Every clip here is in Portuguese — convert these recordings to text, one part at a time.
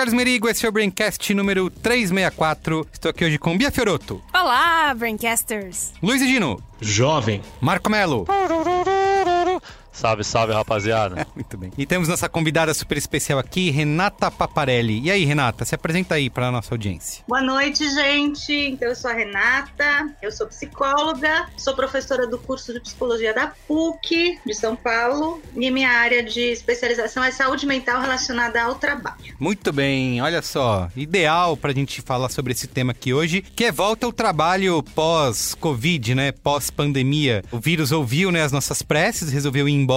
Carlos Merigo, esse é o Braincast número 364. Estou aqui hoje com Bia Fioroto, Olá, Braincasters! Luiz e Gino, Jovem. Marco Melo. Salve, salve, rapaziada. Muito bem. E temos nossa convidada super especial aqui, Renata Paparelli. E aí, Renata, se apresenta aí para a nossa audiência. Boa noite, gente. Então, eu sou a Renata, eu sou psicóloga, sou professora do curso de psicologia da PUC de São Paulo e minha área de especialização é saúde mental relacionada ao trabalho. Muito bem, olha só, ideal pra gente falar sobre esse tema aqui hoje, que é volta ao trabalho pós-Covid, né? Pós-pandemia. O vírus ouviu, né, as nossas preces, resolveu ir embora,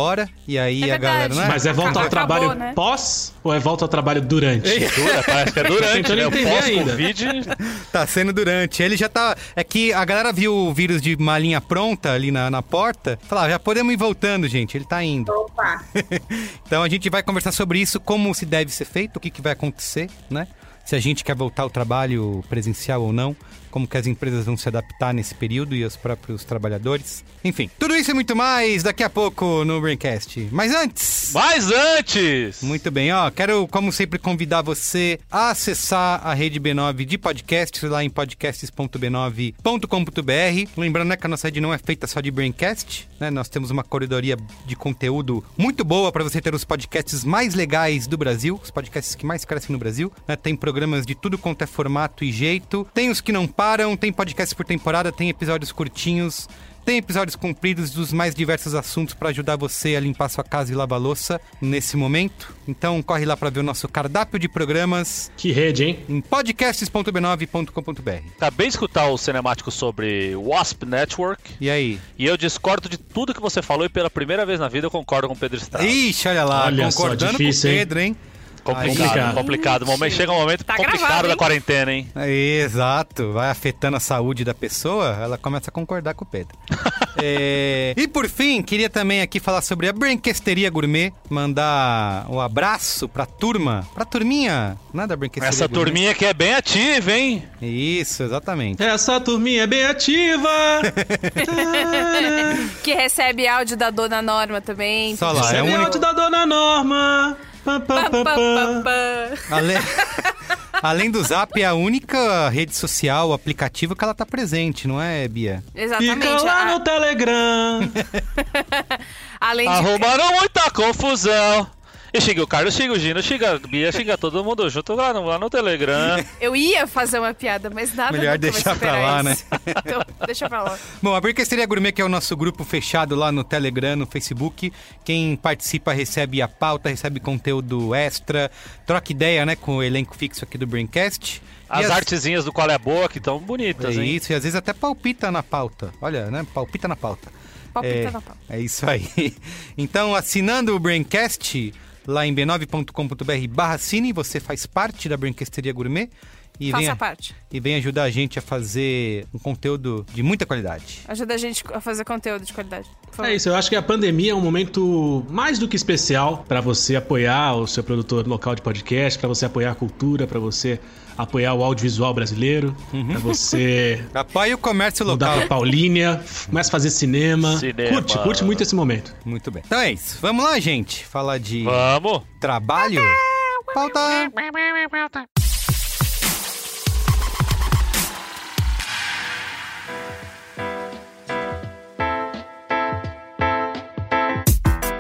e aí É a galera, verdade. né? Mas é volta ao Acabou, trabalho né? pós ou é volta ao trabalho durante? Dura, parece que é durante, né? Pós-Covid. Tá sendo durante. Ele já tá. É que a galera viu o vírus de malinha pronta ali na, na porta. Falar, já podemos ir voltando, gente. Ele tá indo. Opa! Então a gente vai conversar sobre isso, como se deve ser feito, o que, que vai acontecer, né? Se a gente quer voltar ao trabalho presencial ou não, como que as empresas vão se adaptar nesse período e os próprios trabalhadores. Enfim, tudo isso e muito mais daqui a pouco no Braincast. Mas antes... Mas antes! Muito bem, ó. Quero, como sempre, convidar você a acessar a rede B9 de podcasts lá em podcasts.b9.com.br. Lembrando né, que a nossa rede não é feita só de Braincast, né? Nós temos uma corredoria de conteúdo muito boa para você ter os podcasts mais legais do Brasil, os podcasts que mais crescem no Brasil. né? Tem programas de tudo quanto é formato e jeito. Tem os que não param, tem podcasts por temporada, tem episódios curtinhos. Tem episódios compridos dos mais diversos assuntos para ajudar você a limpar sua casa e lavar louça nesse momento. Então corre lá para ver o nosso cardápio de programas Que rede, hein? em podcasts.b9.com.br. Acabei de escutar o cinemático sobre Wasp Network E aí? e eu discordo de tudo que você falou e pela primeira vez na vida eu concordo com o Pedro Estrada. Ixi, olha lá, Olha só, concordando difícil, com o hein? Pedro, hein? Complicado, Complicado. complicado. Momento, chega um momento Tá complicado gravado, da quarentena, hein? Exato, vai afetando a saúde da pessoa, ela começa a concordar com o Pedro. É, E por fim, queria também aqui falar sobre a Brinquesteria Gourmet, mandar um abraço pra turma, pra turminha, né, da Brinquesteria Essa Gourmet. turminha que é bem ativa, hein? Isso, exatamente. Essa turminha é bem ativa! Que recebe áudio da dona Norma também. Só lá, é é um o único... áudio da dona Norma! Pá, pá, pá, pá. Além... Além do Zap, é a única rede social, aplicativo que ela tá presente, não é, Bia? Exatamente. Fica lá A- no Telegram! além de. Arrumaram muita confusão. E xinga o Carlos, xinga o Gino, xinga a Bia, xinga todo mundo junto lá no, lá no Telegram. Eu ia fazer uma piada, mas nada Melhor deixar pra lá, né? isso. Então, deixa pra lá. Bom, a Brinquesteria Gourmet, que é o nosso grupo fechado lá no Telegram, no Facebook. Quem participa recebe a pauta, recebe conteúdo extra, troca ideia, né, com o elenco fixo aqui do Braincast. As E artezinhas do Qual é Boa que estão É bonitas, hein? isso, e às vezes até palpita na pauta. Olha, né, palpita na pauta. Palpita é, na pauta. É isso aí. Então, assinando o Braincast lá em b9.com.br barra cine, você faz parte da Brinquesteria Gourmet. E Faça vem, parte. e vem ajudar a gente a fazer um conteúdo de muita qualidade. Ajuda a gente a fazer conteúdo de qualidade. É isso, eu acho que a pandemia é um momento mais do que especial para você apoiar o seu produtor local de podcast, para você apoiar a cultura, para você apoiar o audiovisual brasileiro, pra você Apoie o comércio mudar local. pra Paulínia, começa a fazer cinema. Cinema. Curte, curte muito esse momento. Muito bem. Então é isso. Vamos lá, gente. Falar de Vamos! trabalho. Pauta.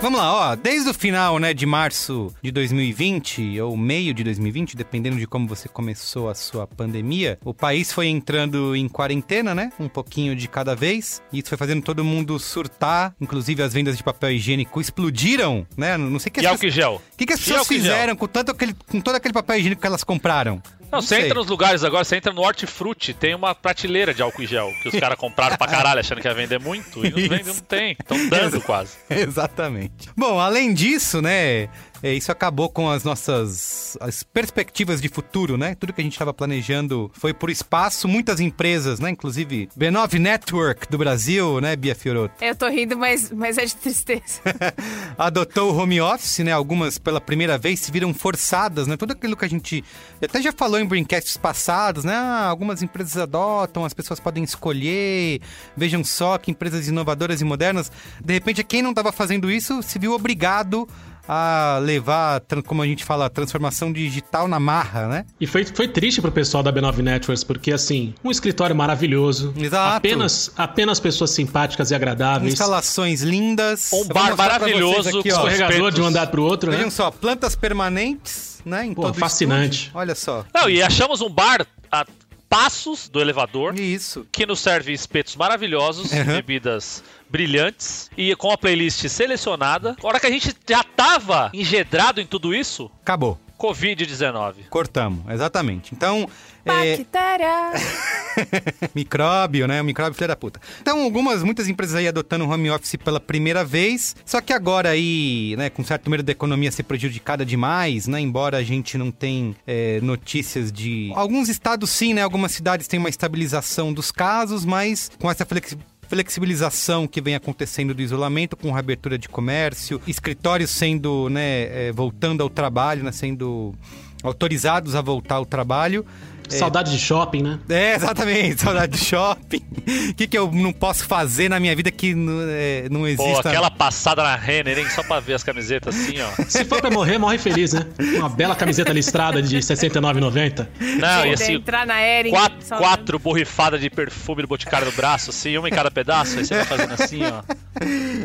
Vamos lá, ó. Desde o final, né, de março de 2020 ou meio de 2020, dependendo de como você começou a sua pandemia, o país foi entrando em quarentena, né? Um pouquinho de cada vez. E isso foi fazendo todo mundo surtar, inclusive as vendas de papel higiênico explodiram, né? Não sei o que E as álcool gel? o que, que as pessoas fizeram com, tanto aquele, com todo aquele papel higiênico que elas compraram? Não, você sei. entra nos lugares agora, você entra no Hortifruti, tem uma prateleira de álcool em gel que os caras compraram pra caralho achando que ia vender muito e não, vende, não tem. Estão dando quase. Exatamente. Bom, além disso, né, isso acabou com as nossas as, as perspectivas de futuro, né? Tudo que a gente estava planejando foi por espaço. Muitas empresas, né? Inclusive B9 Network do Brasil, né, Bia Fiorotto? Eu tô rindo, mas, mas é de tristeza. Adotou o home office, né? Algumas pela primeira vez se viram forçadas, né? Tudo aquilo que a gente até já falou em braincasts passados, né? Ah, algumas empresas adotam, as pessoas podem escolher. Vejam só que empresas inovadoras e modernas. De repente, quem não estava fazendo isso se viu obrigado a levar, como a gente fala, a transformação digital na marra, né? E foi, foi triste pro pessoal da B9 Networks, porque assim, um escritório maravilhoso. Exato. Apenas, apenas pessoas simpáticas e agradáveis. Instalações lindas. Um bar maravilhoso, Aqui, ó. Escorregador Espetos. de um andar pro outro, né? Vejam só, plantas permanentes, né? Em Pô, fascinante. estúdio. Olha só. Não, e achamos um bar a passos do elevador Isso. que nos serve espetos maravilhosos, Uhum. bebidas brilhantes e com a playlist selecionada. A hora que a gente já tava engedrado em tudo isso, Acabou. Covid-19. Cortamos, exatamente. Então, é, Bactéria. micróbio, né? O micróbio filho da puta. Então, algumas, muitas empresas aí adotando o home office pela primeira vez. Só que agora aí, né, com certo número da economia ser prejudicada demais, né? Embora a gente não tenha é, notícias de. Alguns estados sim, né? Algumas cidades têm uma estabilização dos casos, mas com essa flexi- flexibilização que vem acontecendo do isolamento, com reabertura de comércio, escritórios sendo, né, é, voltando ao trabalho, né, sendo autorizados a voltar ao trabalho. Saudade de shopping, né? É, exatamente, saudade de shopping. O que, que eu não posso fazer na minha vida que não, é, não Pô, exista? aquela passada na Renner, hein? Só pra ver as camisetas assim, ó. Se for pra morrer, morre feliz, né? Uma bela camiseta listrada de R$ 69,90. Não, e assim, entrar na Ering. quatro, só- quatro borrifadas de perfume do Boticário no braço, assim, uma em cada pedaço, aí você vai fazendo assim, ó.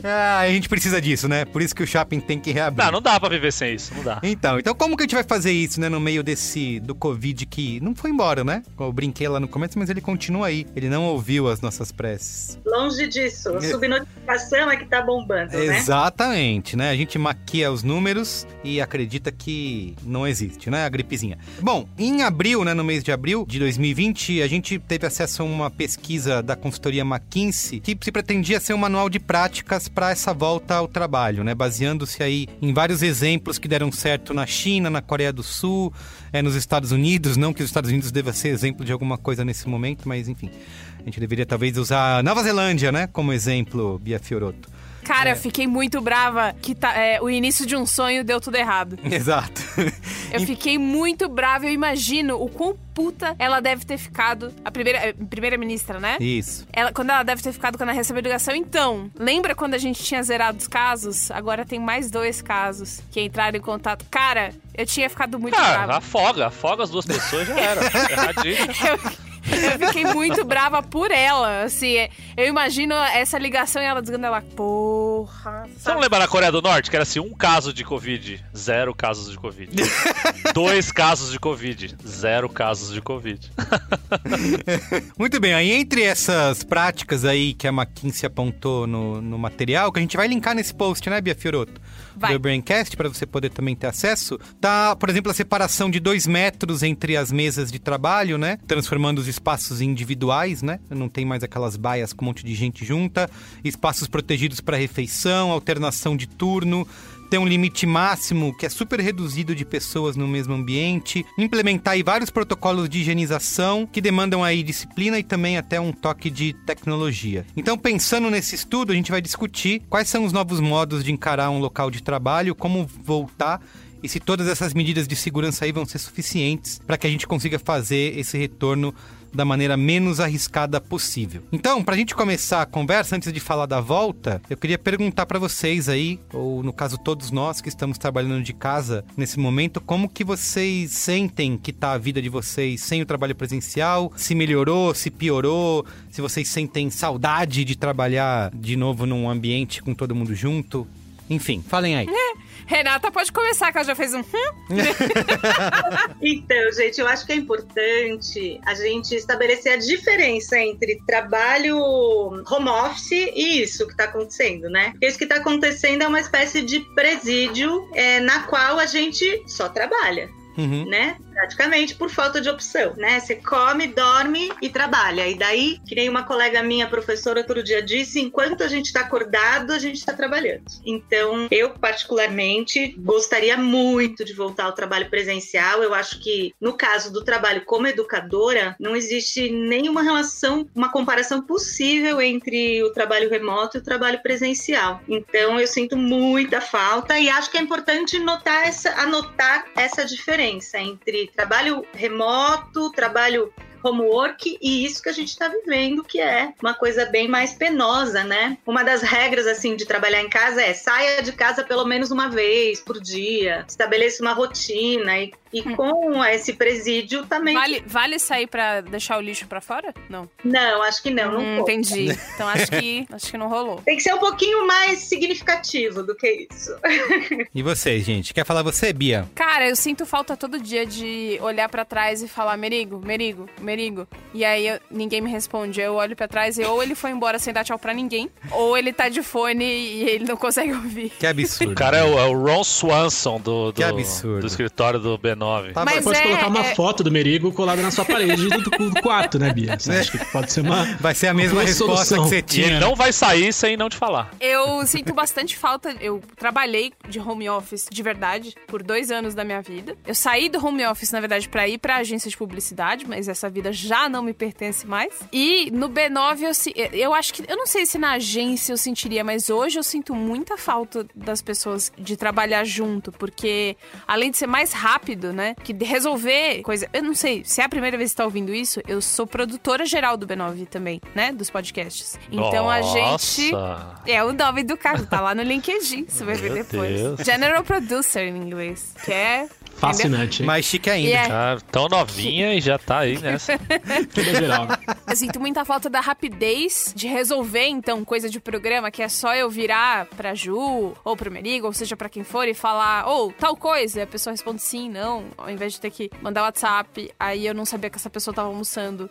Ah, a gente precisa disso, né? Por isso que o shopping tem que reabrir. Não, não dá pra viver sem isso, não dá. Então, então como que a gente vai fazer isso, né, no meio desse do Covid que não foi embora, né? Eu brinquei lá no começo, mas ele continua aí. Ele não ouviu as nossas preces. Longe disso. A subnotificação é que tá bombando, né? Exatamente, né? A gente maquia os números e acredita que não existe, né? A gripezinha. Bom, em abril, né? No mês de abril de 2020, a gente teve acesso a uma pesquisa da consultoria McKinsey que se pretendia ser um manual de práticas para essa volta ao trabalho, né? Baseando-se aí em vários exemplos que deram certo na China, na Coreia do Sul, é, nos Estados Unidos. Não que os Estados Unidos deva ser exemplo de alguma coisa nesse momento, mas enfim. A gente deveria talvez usar Nova Zelândia, né? Como exemplo, Bia Fiorotto. Cara, eu fiquei muito brava que tá, é, o início de um sonho deu tudo errado. Exato. Eu fiquei muito brava. Eu imagino o quão puta ela deve ter ficado. A primeira, eh, primeira-ministra, né? Isso. Ela, quando ela deve ter ficado quando ela recebeu a ligação. Então, lembra quando a gente tinha zerado os casos? Agora tem mais dois casos que entraram em contato. Cara, eu tinha ficado muito Cara, brava. afoga, afoga as duas pessoas já era. Erradinho. Eu fiquei muito brava por ela. Assim, é, eu imagino essa ligação e ela dizendo ela, porra. Você não sabe? lembra na Coreia do Norte que era assim, um caso de Covid, zero casos de Covid. Dois casos de Covid, zero casos de Covid. Muito bem, aí entre essas práticas aí que a McKinsey apontou no, no material, que a gente vai linkar nesse post, né, Bia Fioroto? Vai. Do Braincast, para você poder também ter acesso. Tá, por exemplo, a separação de dois metros entre as mesas de trabalho, né? Transformando os espaços em individuais, né? Não tem mais aquelas baias com um monte de gente junta. Espaços protegidos para refeição, alternação de turno. Tem um limite máximo que é super reduzido de pessoas no mesmo ambiente, implementar aí vários protocolos de higienização que demandam aí disciplina e também até um toque de tecnologia. Então, pensando nesse estudo, a gente vai discutir quais são os novos modos de encarar um local de trabalho, como voltar e se todas essas medidas de segurança aí vão ser suficientes para que a gente consiga fazer esse retorno da maneira menos arriscada possível. Então, para a gente começar a conversa, antes de falar da volta, eu queria perguntar para vocês aí, ou no caso todos nós que estamos trabalhando de casa nesse momento, como que vocês sentem que tá a vida de vocês sem o trabalho presencial? Se melhorou, se piorou? Se vocês sentem saudade de trabalhar de novo num ambiente com todo mundo junto? Enfim, falem aí. Renata, pode começar, que ela já fez um. hum? Então, gente, eu acho que é importante a gente estabelecer a diferença entre trabalho home office e isso que está acontecendo, né? Porque isso que está acontecendo é uma espécie de presídio é, na qual a gente só trabalha. Uhum. né? Praticamente por falta de opção, né? Você come, dorme e trabalha. E daí, que nem uma colega minha, professora, outro dia disse, enquanto a gente está acordado, a gente está trabalhando. Então, eu particularmente gostaria muito de voltar ao trabalho presencial. Eu acho que no caso do trabalho como educadora, não existe nenhuma relação, uma comparação possível entre o trabalho remoto e o trabalho presencial. Então, eu sinto muita falta e acho que é importante notar essa, anotar essa diferença entre trabalho remoto, trabalho homework e isso que a gente está vivendo, que é uma coisa bem mais penosa, né? Uma das regras, assim, de trabalhar em casa é saia de casa pelo menos uma vez por dia, estabeleça uma rotina e e hum. com esse presídio também. Vale, vale sair para deixar o lixo para fora? Não. Não, acho que não. não hum, entendi. Então acho que acho que não rolou. Tem que ser um pouquinho mais significativo do que isso. e você, gente? Quer falar você, Bia? Cara, eu sinto falta todo dia de olhar para trás e falar Merigo, Merigo, Merigo. E aí eu, ninguém me responde. Eu olho para trás e ou ele foi embora sem dar tchau pra ninguém, ou ele tá de fone e ele não consegue ouvir. Que absurdo. O cara é o, é o Ron Swanson do, do, que absurdo. do escritório do Ben 9. Tá, Mas pode é, colocar uma é... foto do Merigo colada na sua parede do, do quarto, né, Bia? Você acha que pode ser uma. Vai ser a mesma resposta solução. que você tinha. E ele não vai sair sem não te falar. Eu sinto bastante falta. Eu trabalhei de home office de verdade por dois anos da minha vida. Eu saí do home office, na verdade, para ir pra agência de publicidade, mas essa vida já não me pertence mais. E no B9 eu, eu acho que. Eu não sei se na agência eu sentiria, mas hoje eu sinto muita falta das pessoas de trabalhar junto, porque além de ser mais rápido, né? que resolver coisa. Eu não sei, se é a primeira vez que você tá ouvindo isso, eu sou produtora geral do B9 também, né? Dos podcasts. Então Nossa. a gente. É o nome do cargo, tá lá no LinkedIn, você vai ver depois. Deus. General Producer em inglês, que é Fascinante. Mais chique ainda. Yeah. É. tão novinha e já tá aí nessa. geral. Eu sinto muita falta da rapidez de resolver, então, coisa de programa, que é só eu virar pra Ju ou pro Merigo, ou seja, pra quem for, e falar, ou oh, tal coisa. E a pessoa responde sim, não, ao invés de ter que mandar WhatsApp. Aí eu não sabia que essa pessoa tava almoçando.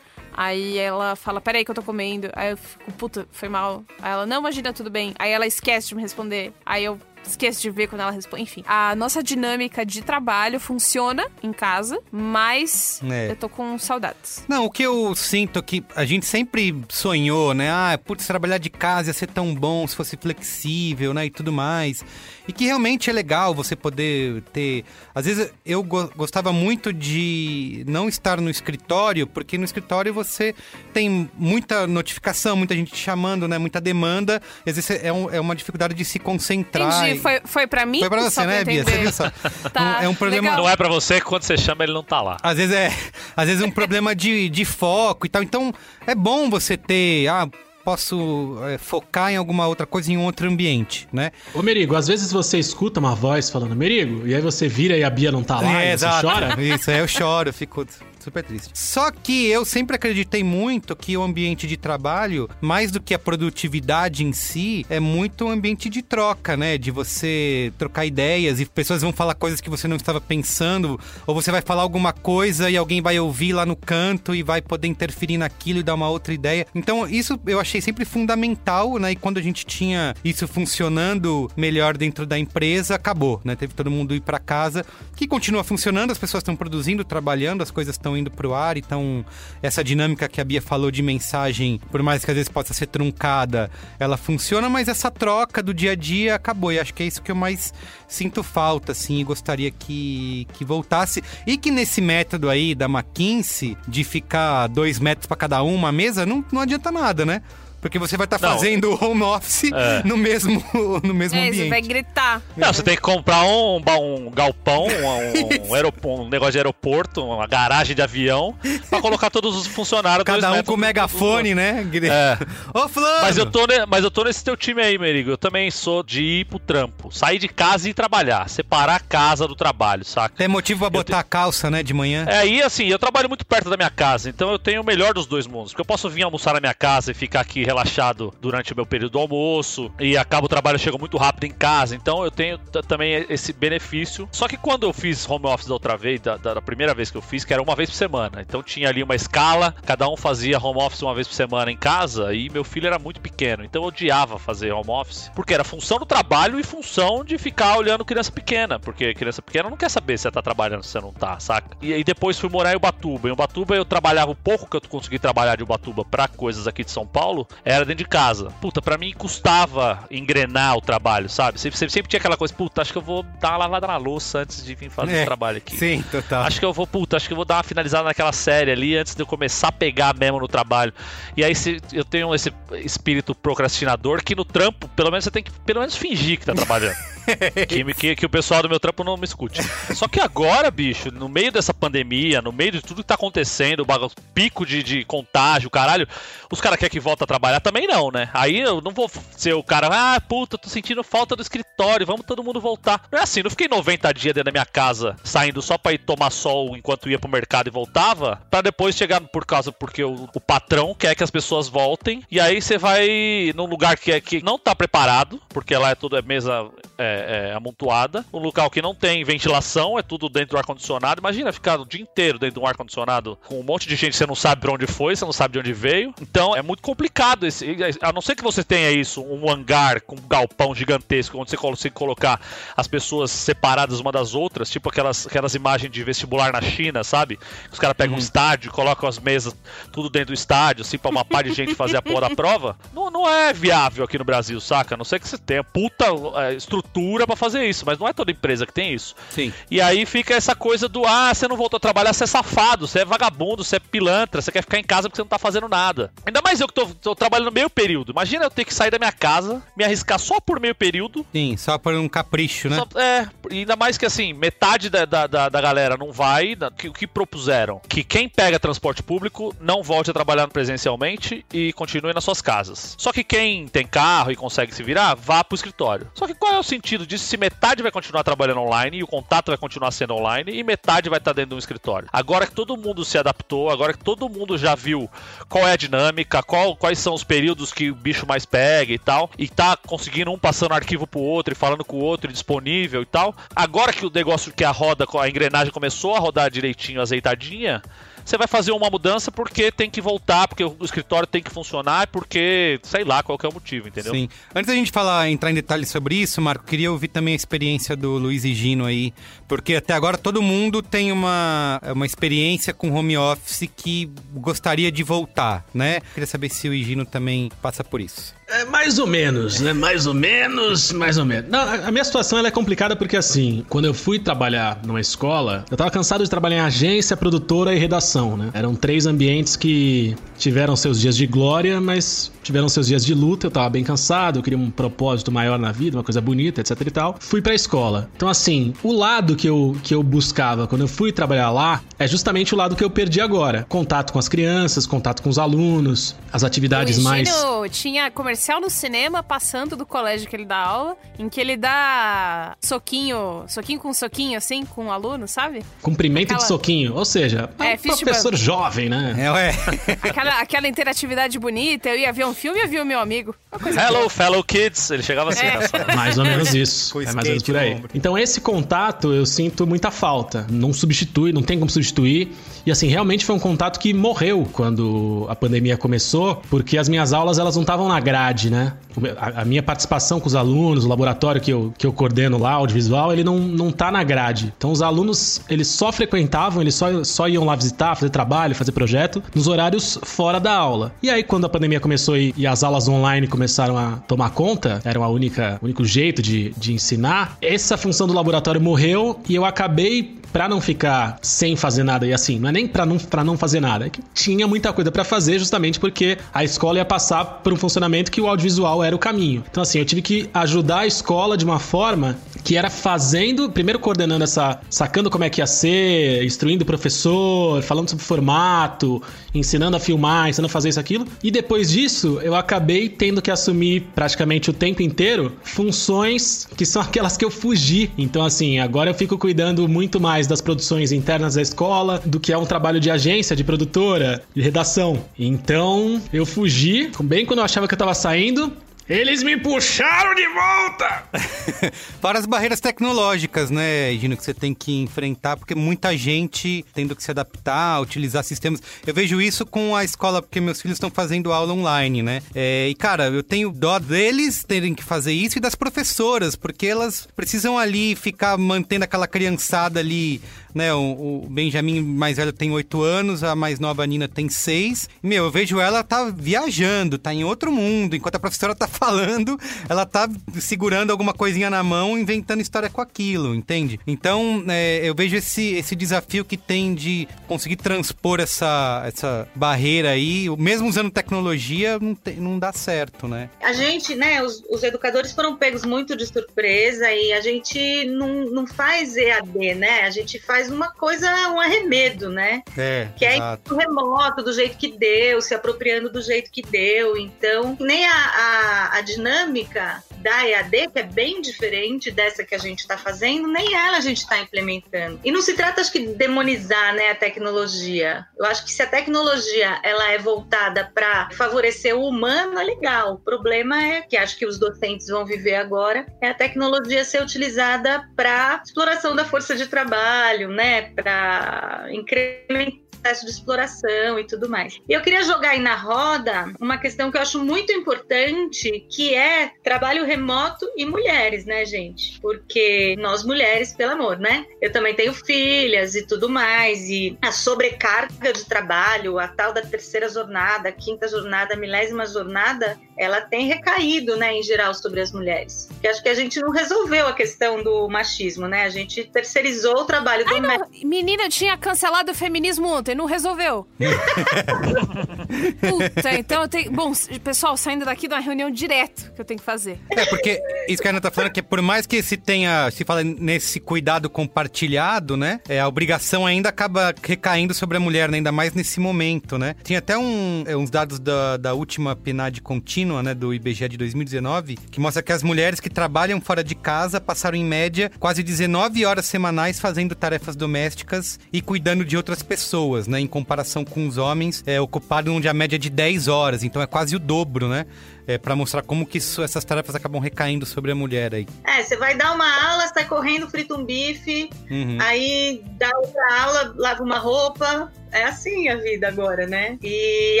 Aí ela fala, peraí que eu tô comendo. Aí eu fico, puta, foi mal. Aí ela, não, imagina, tudo bem. Aí ela esquece de me responder. Aí eu esqueço de ver quando ela responde. Enfim, a nossa dinâmica de trabalho funciona em casa, mas é. eu tô com saudades. Não, o que eu sinto que a gente sempre sonhou, né? Ah, putz, trabalhar de casa ia ser tão bom se fosse flexível, né? E tudo mais. E que realmente é legal você poder ter. Às vezes eu go gostava muito de não estar no escritório, porque no escritório você tem muita notificação, muita gente te chamando, né? Muita demanda. Às vezes é, um, é uma dificuldade de se concentrar. Entendi. E... Foi, foi pra mim? Foi pra você, né, Bia? Você viu só? tá, é um problema. Legal. Não é pra você quando você chama ele não tá lá. Às vezes é. Às vezes é um problema de, de foco e tal. Então é bom você ter. Ah, posso é, focar em alguma outra coisa em um outro ambiente, né? Ô Merigo, às vezes você escuta uma voz falando Merigo, e aí você vira e a Bia não tá lá, é, e você exato. chora? Isso, aí eu choro, eu fico super triste. Só que eu sempre acreditei muito que o ambiente de trabalho, mais do que a produtividade em si, é muito um ambiente de troca, né? De você trocar ideias e pessoas vão falar coisas que você não estava pensando, ou você vai falar alguma coisa e alguém vai ouvir lá no canto e vai poder interferir naquilo e dar uma outra ideia. Então, isso eu achei sempre fundamental, né? E quando a gente tinha isso funcionando melhor dentro da empresa, acabou, né? Teve todo mundo ir para casa, que continua funcionando, as pessoas estão produzindo, trabalhando, as coisas estão indo pro ar, então essa dinâmica que a Bia falou de mensagem, por mais que às vezes possa ser truncada, ela funciona, mas essa troca do dia a dia acabou. E acho que é isso que eu mais sinto falta, assim, e gostaria que, que voltasse. E que nesse método aí da McKinsey, de ficar dois metros para cada uma mesa, não, não adianta nada, né? Porque você vai estar tá fazendo home office é. no mesmo, no mesmo é, ambiente. Você vai gritar. Não, você tem que comprar um, um galpão, um, um, um, negócio de aeroporto, uma garagem de avião, pra colocar todos os funcionários. Cada um com megafone, né? É. Ô, Flávio! Mas eu, tô, mas eu tô nesse teu time aí, Merigo. Eu também sou de ir pro trampo. Sair de casa e trabalhar. Separar a casa do trabalho, saca? Tem motivo pra botar a calça, né, de manhã. É, e assim, eu trabalho muito perto da minha casa, então eu tenho o melhor dos dois mundos. Porque eu posso vir almoçar na minha casa e ficar aqui relaxado durante o meu período do almoço e acaba o trabalho chega muito rápido em casa. Então eu tenho também esse benefício. Só que quando eu fiz home office da outra vez, da, da, primeira vez que eu fiz, que era uma vez por semana. Então tinha ali uma escala, cada um fazia home office uma vez por semana em casa e meu filho era muito pequeno. Então eu odiava fazer home office, porque era função do trabalho e função de ficar olhando criança pequena, porque criança pequena não quer saber se você tá trabalhando, se você não tá, saca? E aí depois fui morar em Ubatuba. Em Ubatuba eu trabalhava o pouco que eu consegui trabalhar de Ubatuba para coisas aqui de São Paulo, era dentro de casa. Puta, para mim custava engrenar o trabalho, sabe? Sempre, sempre, sempre, tinha aquela coisa, puta, acho que eu vou dar uma lavada na louça antes de vir fazer é, o trabalho aqui. Sim, total. Acho que eu vou, puta, acho que eu vou dar uma finalizada naquela série ali antes de eu começar a pegar mesmo no trabalho. E aí se, eu tenho esse espírito procrastinador que no trampo, pelo menos você tem que pelo menos fingir que tá trabalhando. que, que, que, o pessoal do meu trampo não me escute. Só que agora, bicho, no meio dessa pandemia, no meio de tudo que tá acontecendo, o pico de, de contágio, caralho, os caras querem que volta a trabalhar também não, né? Aí eu não vou ser o cara, ah, puta, tô sentindo falta do escritório, vamos todo mundo voltar. Não é assim, não fiquei 90 dias dentro da minha casa, saindo só pra ir tomar sol enquanto ia pro mercado e voltava, para depois chegar por causa, porque o, o, patrão quer que as pessoas voltem, e aí você vai num lugar que, é, que não tá preparado, porque lá é tudo é mesa é, é, amontoada, um local que não tem ventilação, é tudo dentro do ar-condicionado. Imagina ficar o dia inteiro dentro de um ar-condicionado com um monte de gente que você não sabe pra onde foi, você não sabe de onde veio. Então é muito complicado. Esse, a não ser que você tenha isso, um hangar com um galpão gigantesco, onde você consegue colocar as pessoas separadas uma das outras, tipo aquelas, aquelas imagens de vestibular na China, sabe? Os caras pegam uhum. um estádio, colocam as mesas tudo dentro do estádio, assim, pra uma par de gente fazer a porra da prova. Não, não é viável aqui no Brasil, saca? A não ser que você tenha puta é, estrutura para fazer isso, mas não é toda empresa que tem isso. Sim. E aí fica essa coisa do, ah, você não voltou a trabalhar, você é safado, você é vagabundo, você é pilantra, você quer ficar em casa porque você não tá fazendo nada. Ainda mais eu que tô, tô trabalhando meio período. Imagina eu ter que sair da minha casa, me arriscar só por meio período. Sim, só por um capricho, né? Só, é, ainda mais que assim, metade da, da, da, da galera não vai. O que, que propuseram? Que quem pega transporte público não volte a trabalhar presencialmente e continue nas suas casas. Só que quem tem carro e consegue se virar, vá pro escritório. Só que qual é o sentido disso se metade vai continuar trabalhando online e o contato vai continuar sendo online e metade vai estar dentro de um escritório? Agora que todo mundo se adaptou, agora que todo mundo já viu qual é a dinâmica, qual, quais são os períodos que o bicho mais pega e tal, e tá conseguindo um passando arquivo pro outro e falando com o outro disponível e tal. Agora que o negócio, que a roda, a engrenagem começou a rodar direitinho, azeitadinha, você vai fazer uma mudança porque tem que voltar, porque o escritório tem que funcionar, porque sei lá qual é o motivo, entendeu? Sim. Antes da gente falar, entrar em detalhes sobre isso, Marco, queria ouvir também a experiência do Luiz e Gino aí, porque até agora todo mundo tem uma, uma experiência com home office que gostaria de voltar, né? Queria saber se o Higino também passa por isso. É mais ou menos, né? Mais ou menos, mais ou menos. Não, a minha situação é complicada porque, assim, quando eu fui trabalhar numa escola, eu tava cansado de trabalhar em agência, produtora e redação, né? Eram três ambientes que tiveram seus dias de glória, mas tiveram seus dias de luta. Eu tava bem cansado, eu queria um propósito maior na vida, uma coisa bonita, etc e tal. Fui pra escola. Então, assim, o lado que eu, que eu buscava quando eu fui trabalhar lá é justamente o lado que eu perdi agora: contato com as crianças, contato com os alunos, as atividades mais. tinha comercial no cinema passando do colégio que ele dá aula, em que ele dá soquinho, soquinho com soquinho, assim, com o um aluno, sabe? Cumprimento Aquela... de soquinho, ou seja, é, um professor jovem, né? É, ué. aquela, aquela interatividade bonita, eu ia ver um filme e ia ver o meu amigo. Hello, boa. fellow kids. Ele chegava assim, é. Mais ou menos isso. é mais ou menos por aí. Então, esse contato eu sinto muita falta. Não substitui, não tem como substituir. E assim, realmente foi um contato que morreu quando a pandemia começou, porque as minhas aulas elas não estavam na grade, né? A, minha participação com os alunos, o laboratório que eu, que eu coordeno lá, audiovisual, ele não, não tá na grade. Então os alunos, eles só frequentavam, eles só, só iam lá visitar, fazer trabalho, fazer projeto, nos horários fora da aula. E aí, quando a pandemia começou e, e as aulas online começaram a tomar conta, era o único jeito de, de ensinar, essa função do laboratório morreu e eu acabei para não ficar sem fazer nada, e assim, não é nem para não, não fazer nada, é que tinha muita coisa para fazer justamente porque a escola ia passar por um funcionamento que o audiovisual era o caminho. Então, assim, eu tive que ajudar a escola de uma forma que era fazendo, primeiro coordenando essa, sacando como é que ia ser, instruindo o professor, falando sobre formato, ensinando a filmar, ensinando a fazer isso, aquilo. E depois disso, eu acabei tendo que assumir praticamente o tempo inteiro funções que são aquelas que eu fugi. Então, assim, agora eu fico cuidando muito mais das produções internas da escola do que é um trabalho de agência, de produtora, de redação. Então, eu fugi, bem quando eu achava que eu tava saindo, eles me puxaram de volta! Para as barreiras tecnológicas, né, Gino, que você tem que enfrentar, porque muita gente tendo que se adaptar, utilizar sistemas. Eu vejo isso com a escola, porque meus filhos estão fazendo aula online, né? É, e, cara, eu tenho dó deles terem que fazer isso e das professoras, porque elas precisam ali ficar mantendo aquela criançada ali né? O, o Benjamin mais velho tem oito anos, a mais nova Nina tem seis. Meu, eu vejo ela tá viajando, tá em outro mundo. Enquanto a professora tá falando, ela tá segurando alguma coisinha na mão, inventando história com aquilo, entende? Então, é, eu vejo esse, esse desafio que tem de conseguir transpor essa, essa barreira aí, mesmo usando tecnologia, não, tem, não dá certo, né? A gente, né, os, os educadores foram pegos muito de surpresa e a gente não, não faz EAD, né? A gente faz faz uma coisa, um arremedo, né? É, que é remoto, do jeito que deu, se apropriando do jeito que deu. Então, nem a, a, a dinâmica da EAD, que é bem diferente dessa que a gente está fazendo, nem ela a gente está implementando. E não se trata, acho que, de demonizar né, a tecnologia. Eu acho que se a tecnologia ela é voltada para favorecer o humano, é legal. O problema é que acho que os docentes vão viver agora, é a tecnologia ser utilizada para exploração da força de trabalho, né, para incrementar processo de exploração e tudo mais. E eu queria jogar aí na roda uma questão que eu acho muito importante, que é trabalho remoto e mulheres, né, gente? Porque nós mulheres, pelo amor, né? Eu também tenho filhas e tudo mais, e a sobrecarga de trabalho, a tal da terceira jornada, quinta jornada, milésima jornada, ela tem recaído, né, em geral, sobre as mulheres. Porque acho que a gente não resolveu a questão do machismo, né? A gente terceirizou o trabalho Ai, do não, Menina, tinha cancelado o feminismo ontem, não resolveu. Puta, então eu tenho. Bom, pessoal, saindo daqui de uma reunião direto que eu tenho que fazer. É, porque isso que a Ana tá falando, que por mais que se tenha, se fala nesse cuidado compartilhado, né? É, a obrigação ainda acaba recaindo sobre a mulher, né, ainda mais nesse momento, né? Tinha até um, é, uns dados da, da última PNAD contínua, né, do IBGE de 2019, que mostra que as mulheres que trabalham fora de casa passaram em média quase 19 horas semanais fazendo tarefas domésticas e cuidando de outras pessoas né? Em comparação com os homens, é ocupado onde a média é de 10 horas, então é quase o dobro, né? É, para mostrar como que isso, essas tarefas acabam recaindo sobre a mulher aí. É, você vai dar uma aula, sai correndo, frita um bife, uhum. aí dá outra aula, lava uma roupa, é assim a vida agora, né? E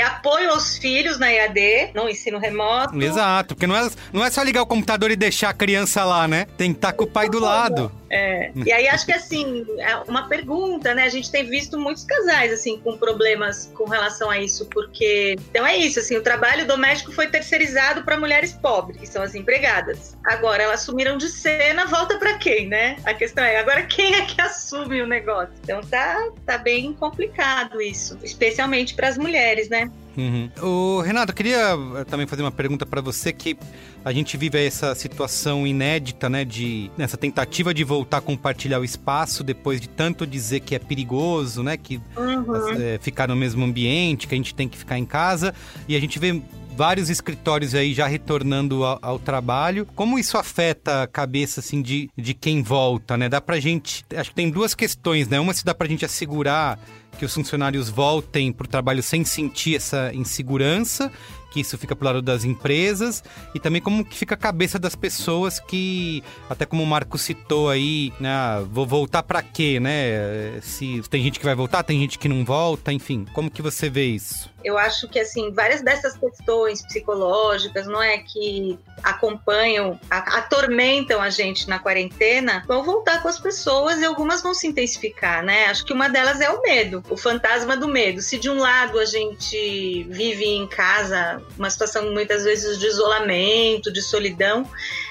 apoio aos filhos na EAD, no ensino remoto. Exato, porque não é, não é só ligar o computador e deixar a criança lá, né? Tem que estar com o pai do lado. É. E aí acho que assim, é uma pergunta, né? A gente tem visto muitos casais assim com problemas com relação a isso, porque então é isso, assim, o trabalho doméstico foi terceirizado para mulheres pobres, que são as empregadas. Agora elas sumiram de cena, volta para quem, né? A questão é, agora quem é que assume o negócio? Então tá tá bem complicado isso, especialmente para as mulheres, né? Uhum. O Renato, eu queria eh, também fazer uma pergunta para você que a gente vive essa situação inédita, né, de nessa tentativa de voltar a compartilhar o espaço depois de tanto dizer que é perigoso, né, que uhum. é, ficar no mesmo ambiente, que a gente tem que ficar em casa e a gente vê vários escritórios aí já retornando ao, ao, trabalho. Como isso afeta a cabeça, assim, de, de quem volta, né? Dá pra gente... Acho que tem duas questões, né? Uma se dá pra gente assegurar que os funcionários voltem para o trabalho sem sentir essa insegurança que isso fica pro lado das empresas e também como que fica a cabeça das pessoas que, até como o Marco citou aí, né, ah, vou voltar para quê, né? Se tem gente que vai voltar, tem gente que não volta, enfim, como que você vê isso? Eu acho que assim, várias dessas questões psicológicas, não é que acompanham, atormentam a gente na quarentena, vão voltar com as pessoas e algumas vão se intensificar, né? Acho que uma delas é o medo, o fantasma do medo. Se de um lado a gente vive em casa uma situação muitas vezes de isolamento, de solidão.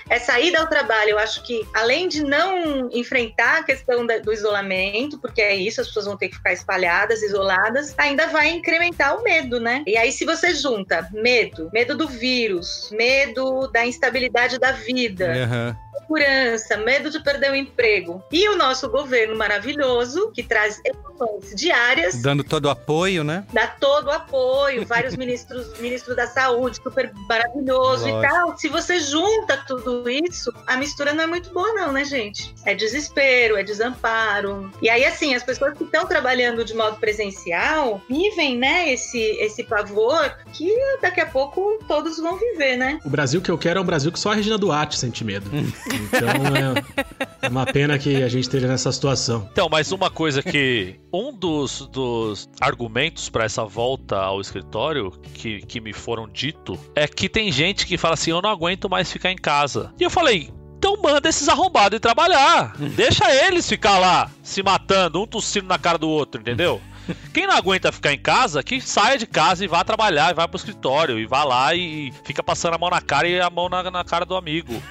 Essa ida ao trabalho, eu acho que além de não enfrentar a questão do isolamento, porque é isso, as pessoas vão ter que ficar espalhadas, isoladas, ainda vai incrementar o medo, né? E aí, se você junta medo, medo do vírus, medo da instabilidade da vida, uhum insegurança, medo de perder o emprego. E o nosso governo maravilhoso, que traz emoções diárias. Dando todo o apoio, né? Dá todo o apoio, vários ministros, ministro da saúde, super maravilhoso Lógico. e tal. Se você junta tudo isso, a mistura não é muito boa, não, né, gente? É desespero, é desamparo. E aí, assim, as pessoas que estão trabalhando de modo presencial vivem, né, esse, esse pavor que daqui a pouco todos vão viver, né? O Brasil que eu quero é um Brasil que só a Regina Duarte sente medo. então é, é uma pena que a gente esteja nessa situação. Então, mas uma coisa que. Um dos, dos argumentos para essa volta ao escritório que, que me foram dito é que tem gente que fala assim: eu não aguento mais ficar em casa. E eu falei, então manda esses arrombados ir trabalhar. Deixa eles ficar lá se matando, um tossindo na cara do outro, entendeu? Quem não aguenta ficar em casa, que saia de casa e vá trabalhar, e vá pro escritório, e vá lá e fica passando a mão na cara e a mão na, na cara do amigo.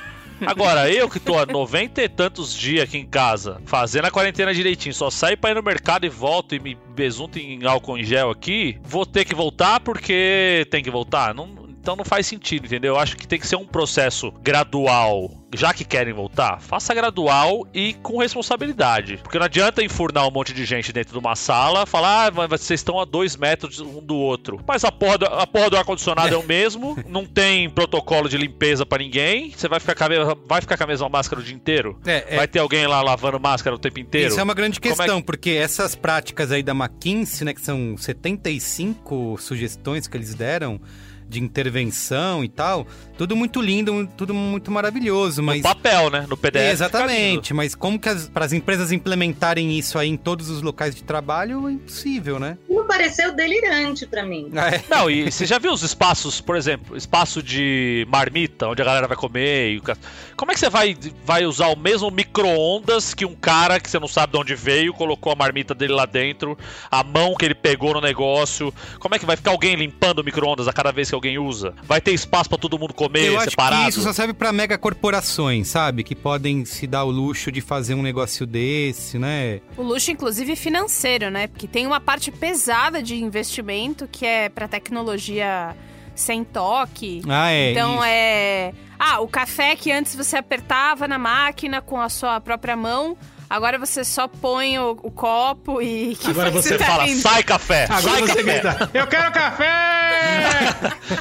Agora, eu que tô há 90 e tantos dias aqui em casa, fazendo a quarentena direitinho, só saio pra ir no mercado e volto e me besunto em álcool em gel aqui, vou ter que voltar porque tem que voltar? Não, então não faz sentido, entendeu? Eu acho que tem que ser um processo gradual. Já que querem voltar, faça gradual e com responsabilidade. Porque não adianta enfurnar um monte de gente dentro de uma sala, falar, ah, mas vocês estão a dois metros um do outro. Mas a porra do, a porra do ar-condicionado é o mesmo, não tem protocolo de limpeza para ninguém. Você vai ficar, com a, vai ficar com a mesma máscara o dia inteiro? É, é... Vai ter alguém lá lavando máscara o tempo inteiro? Isso é uma grande questão, é que... porque essas práticas aí da McKinsey, né, que são 75 sugestões que eles deram de intervenção e tal, tudo muito lindo, tudo muito maravilhoso, mas... No papel, né? No PDF. exatamente, mas como que as, para as empresas implementarem isso aí em todos os locais de trabalho, é impossível, né? Não pareceu delirante para mim. É. Não, e você já viu os espaços, por exemplo, espaço de marmita, onde a galera vai comer e... Como é que você vai, vai usar o mesmo micro-ondas que um cara que você não sabe de onde veio, colocou a marmita dele lá dentro, a mão que ele pegou no negócio, como é que vai ficar alguém limpando o micro-ondas a cada vez que alguém usa? Vai ter espaço para todo mundo comer Eu separado? acho que isso só serve para mega corporações, sabe? Que podem se dar o luxo de fazer um negócio desse, né? O luxo, inclusive, financeiro, né? Porque tem uma parte pesada de investimento que é para tecnologia sem toque. Ah, é. Então isso. é. Ah, o café que antes você apertava na máquina com a sua própria mão Agora você só põe o, o copo e. Que Agora você, tá fala, sai café! Agora sai você café. grita, eu quero café!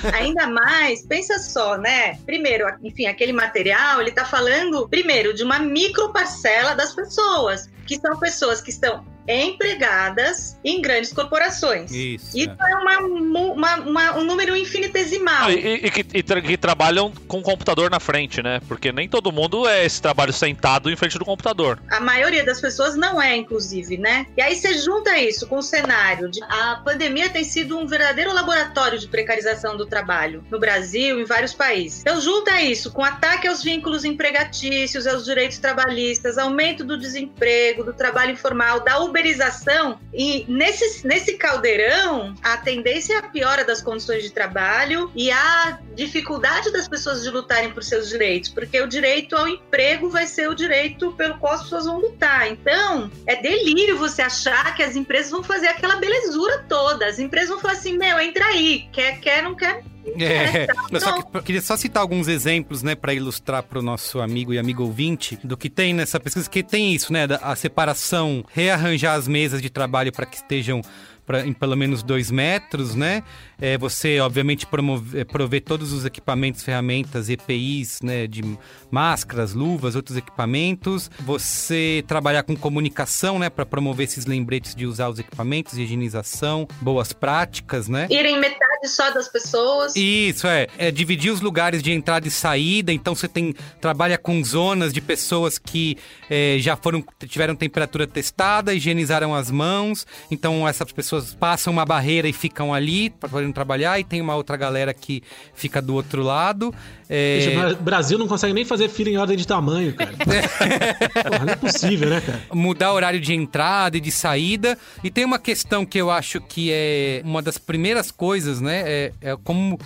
Ainda mais, pensa só, né? Primeiro, enfim, aquele material, ele tá falando, primeiro, de uma micro parcela das pessoas, que são pessoas que estão empregadas em grandes corporações. Isso. Isso é, é uma, uma, uma, um número infinitesimal. Ah, e, e, que, e que trabalham com o computador na frente, né? Porque nem todo mundo é esse trabalho sentado em frente do computador. A maioria das pessoas não é, inclusive, né? E aí você junta isso com o cenário de a pandemia tem sido um verdadeiro laboratório de precarização do trabalho no Brasil e em vários países. Então junta isso com ataque aos vínculos empregatícios, aos direitos trabalhistas, aumento do desemprego, do trabalho informal, da uberização e nesse, nesse caldeirão a tendência é a piora das condições de trabalho e a dificuldade das pessoas de lutarem por seus direitos, porque o direito ao emprego vai ser o direito pelo qual as pessoas vão lutar. Então, é delírio você achar que as empresas vão fazer aquela belezura toda. As empresas vão falar assim: meu, entra aí, quer, quer, não quer, é, eu só que, eu queria só citar alguns exemplos, né, para ilustrar para o nosso amigo e amigo ouvinte do que tem nessa pesquisa, que tem isso, né, a separação, rearranjar as mesas de trabalho para que estejam pra, em pelo menos dois metros, né? É, você, obviamente, promover, é, prover todos os equipamentos, ferramentas, EPIs, né? De máscaras, luvas, outros equipamentos. Você trabalhar com comunicação, né? Para promover esses lembretes de usar os equipamentos, higienização, boas práticas, né? Ir em metade só das pessoas. Isso, é. é dividir os lugares de entrada e saída. Então, você tem trabalha com zonas de pessoas que é, já foram tiveram temperatura testada, higienizaram as mãos. Então, essas pessoas pessoas passam uma barreira e ficam ali para poder trabalhar, e tem uma outra galera que fica do outro lado. É... o Brasil não consegue nem fazer fila em ordem de tamanho, cara. Porra, não é possível, né, cara? Mudar o horário de entrada e de saída. E tem uma questão que eu acho que é uma das primeiras coisas, né? É, é como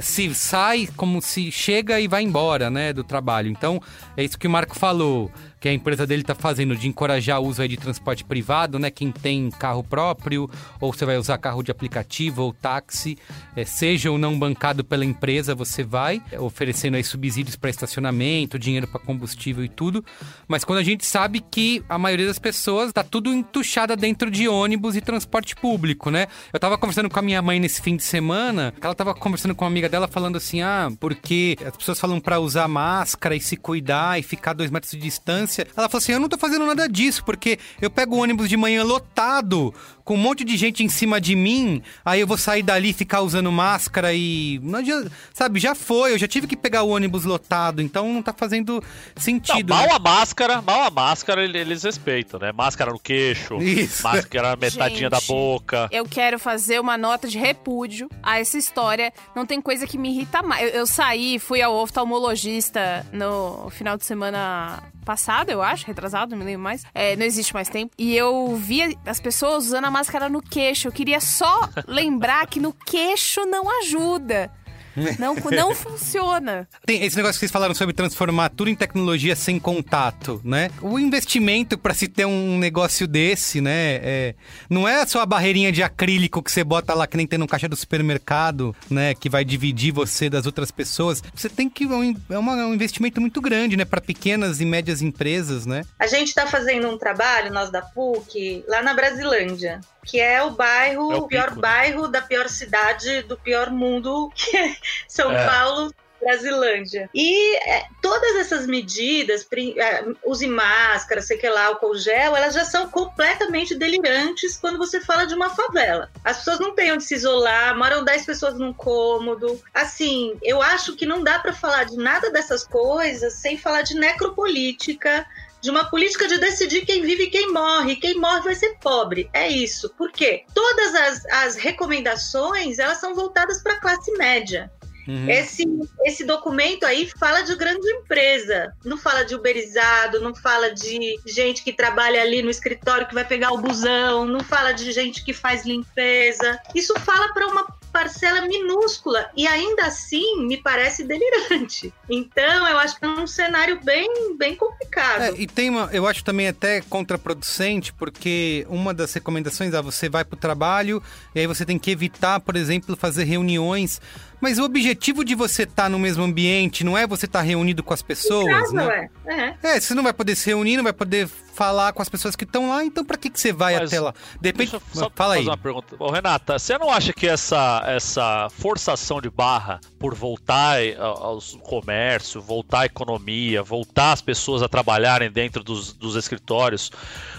se sai, como se chega e vai embora, né, do trabalho. Então, é isso que o Marco falou que a empresa dele está fazendo de encorajar o uso de transporte privado, né? Quem tem carro próprio, ou você vai usar carro de aplicativo ou táxi, é, seja ou não bancado pela empresa, você vai oferecendo aí subsídios para estacionamento, dinheiro para combustível e tudo. Mas quando a gente sabe que a maioria das pessoas tá tudo entuchada dentro de ônibus e transporte público, né? Eu tava conversando com a minha mãe nesse fim de semana, ela tava conversando com uma amiga dela falando assim: ah, porque as pessoas falam para usar máscara e se cuidar e ficar dois metros de distância. Ela falou assim: eu não tô fazendo nada disso, porque eu pego o ônibus de manhã lotado, com um monte de gente em cima de mim, aí eu vou sair dali e ficar usando máscara e. Não adianta, sabe, já foi, eu já tive que pegar o ônibus lotado, então não tá fazendo sentido. Não, mal né? a máscara, mal a máscara eles respeitam, né? Máscara no queixo, Isso. máscara metadinha gente, da boca. Eu quero fazer uma nota de repúdio a essa história. Não tem coisa que me irrita mais. Eu, eu saí, fui ao oftalmologista no final de semana passado, eu acho, retrasado, não me lembro mais. É, não existe mais tempo. E eu via as pessoas usando a máscara no queixo. Eu queria só lembrar que no queixo não ajuda. Não, não funciona. Tem esse negócio que vocês falaram sobre transformar tudo em tecnologia sem contato, né? O investimento para se ter um negócio desse, né? É, não é só a barreirinha de acrílico que você bota lá que nem tem no caixa do supermercado, né? Que vai dividir você das outras pessoas. Você tem que. É, é um investimento muito grande, né? Para pequenas e médias empresas, né? A gente está fazendo um trabalho, nós da PUC, lá na Brasilândia que é o bairro, é o, pior pico, né? bairro da pior cidade do pior mundo, que é São é. Paulo, Brasilândia. E é, todas essas medidas, é, use máscara, sei que lá, álcool gel, elas já são completamente delirantes quando você fala de uma favela. As pessoas não têm onde se isolar, moram 10 pessoas num cômodo. Assim, eu acho que não dá para falar de nada dessas coisas sem falar de necropolítica, de uma política de decidir quem vive e quem morre. Quem morre vai ser pobre. É isso. Por quê? Todas as, as recomendações elas são voltadas para a classe média. Uhum. Esse, esse documento aí fala de grande empresa, não fala de uberizado, não fala de gente que trabalha ali no escritório que vai pegar o busão, não fala de gente que faz limpeza. Isso fala para uma parcela minúscula e ainda assim me parece delirante. Então eu acho que é um cenário bem, bem complicado. É, e tem uma, eu acho também até contraproducente, porque uma das recomendações é você vai para o trabalho e aí você tem que evitar, por exemplo, fazer reuniões mas o objetivo de você estar tá no mesmo ambiente não é você estar tá reunido com as pessoas, né? É. é, você não vai poder se reunir, não vai poder falar com as pessoas que estão lá, então para que, que você vai Mas, até lá? De repente, só fala aí. uma pergunta. Ô, Renata, você não acha que essa, essa forçação de barra por voltar ao comércio, voltar à economia, voltar as pessoas a trabalharem dentro dos, dos escritórios,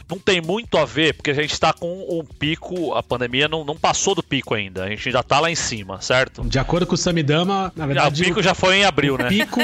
não tem muito a ver, porque a gente está com um pico, a pandemia não, não passou do pico ainda, a gente já está lá em cima, certo? De acordo com o Samidama, na verdade. o pico já foi em abril, o né? O pico,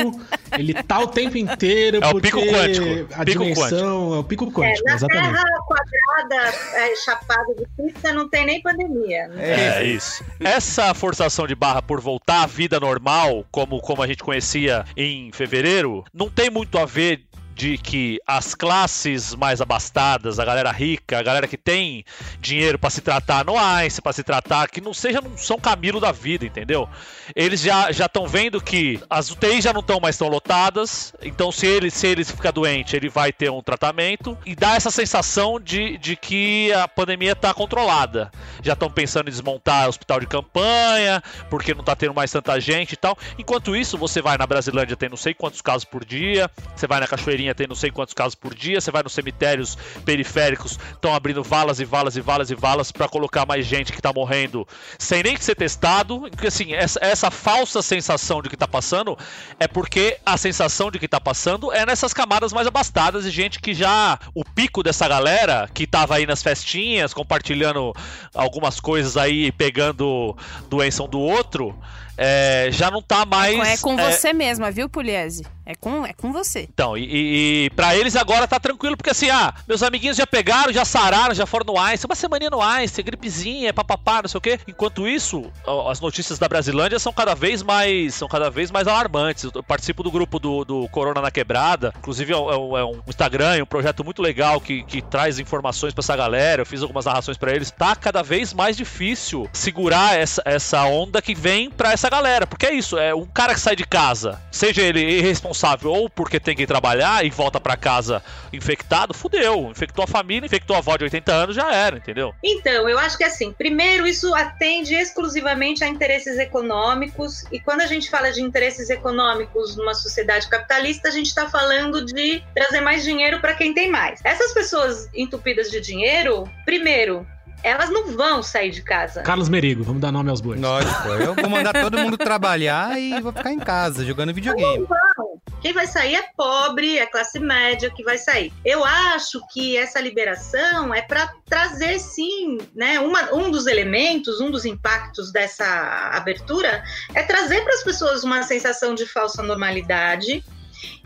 ele tá o tempo inteiro. É o pico quântico. A pico dimensão quântico. é o pico quântico, é, na exatamente. Terra quadrada, é, chapada de pista, não tem nem pandemia. Né? É, é isso. Essa forçação de barra por voltar à vida normal, como, como a gente conhecia em fevereiro, não tem muito a ver de que as classes mais abastadas, a galera rica, a galera que tem dinheiro para se tratar no ICE, para se tratar, que não seja um São Camilo da vida, entendeu? Eles já já estão vendo que as UTIs já não estão mais tão lotadas, então se ele se ele ficar doente, ele vai ter um tratamento e dá essa sensação de, de que a pandemia está controlada. Já estão pensando em desmontar o hospital de campanha, porque não está tendo mais tanta gente e tal. Enquanto isso, você vai na Brasilândia tem não sei quantos casos por dia, você vai na Cachoeirinha tem não sei quantos casos por dia, você vai nos cemitérios periféricos, estão abrindo valas e valas e valas e valas para colocar mais gente que tá morrendo sem nem ser testado. Porque assim, essa, essa falsa sensação de que tá passando é porque a sensação de que tá passando é nessas camadas mais abastadas e gente que já o pico dessa galera que tava aí nas festinhas, compartilhando algumas coisas aí, pegando doença um do outro, é, já não tá mais. É com, é você mesma, viu, Pugliese? É com, é com você. Então, e, e para eles agora tá tranquilo, porque assim, ah, meus amiguinhos já pegaram, já sararam, já foram no Ice, uma semaninha no Ice, gripezinha, papapá, não sei o quê. Enquanto isso, as notícias da Brasilândia são cada vez mais são cada vez mais alarmantes. Eu participo do grupo do, do Corona na Quebrada, inclusive é, um, é um Instagram, um projeto muito legal que, que traz informações para essa galera. Eu fiz algumas narrações para eles. Tá cada vez mais difícil segurar essa, essa onda que vem para essa galera, porque é isso, é um cara que sai de casa, seja ele irresponsável ou porque tem que trabalhar, trabalhar e volta para casa infectado, fudeu. Infectou a família, infectou a avó de 80 anos, já era, entendeu? Então, eu acho que assim, primeiro, isso atende exclusivamente a interesses econômicos, e quando a gente fala de interesses econômicos numa sociedade capitalista, a gente está falando de trazer mais dinheiro para quem tem mais. Essas pessoas entupidas de dinheiro, primeiro, elas não vão sair de casa. Carlos Merigo, vamos dar nome aos bois. Lógico, eu vou mandar todo mundo trabalhar e vou ficar em casa jogando videogame. Não vão. Quem vai sair é pobre, é classe média que vai sair. Eu acho que essa liberação é para trazer, sim, né? Uma, um dos elementos, um dos impactos dessa abertura é trazer para as pessoas uma sensação de falsa normalidade.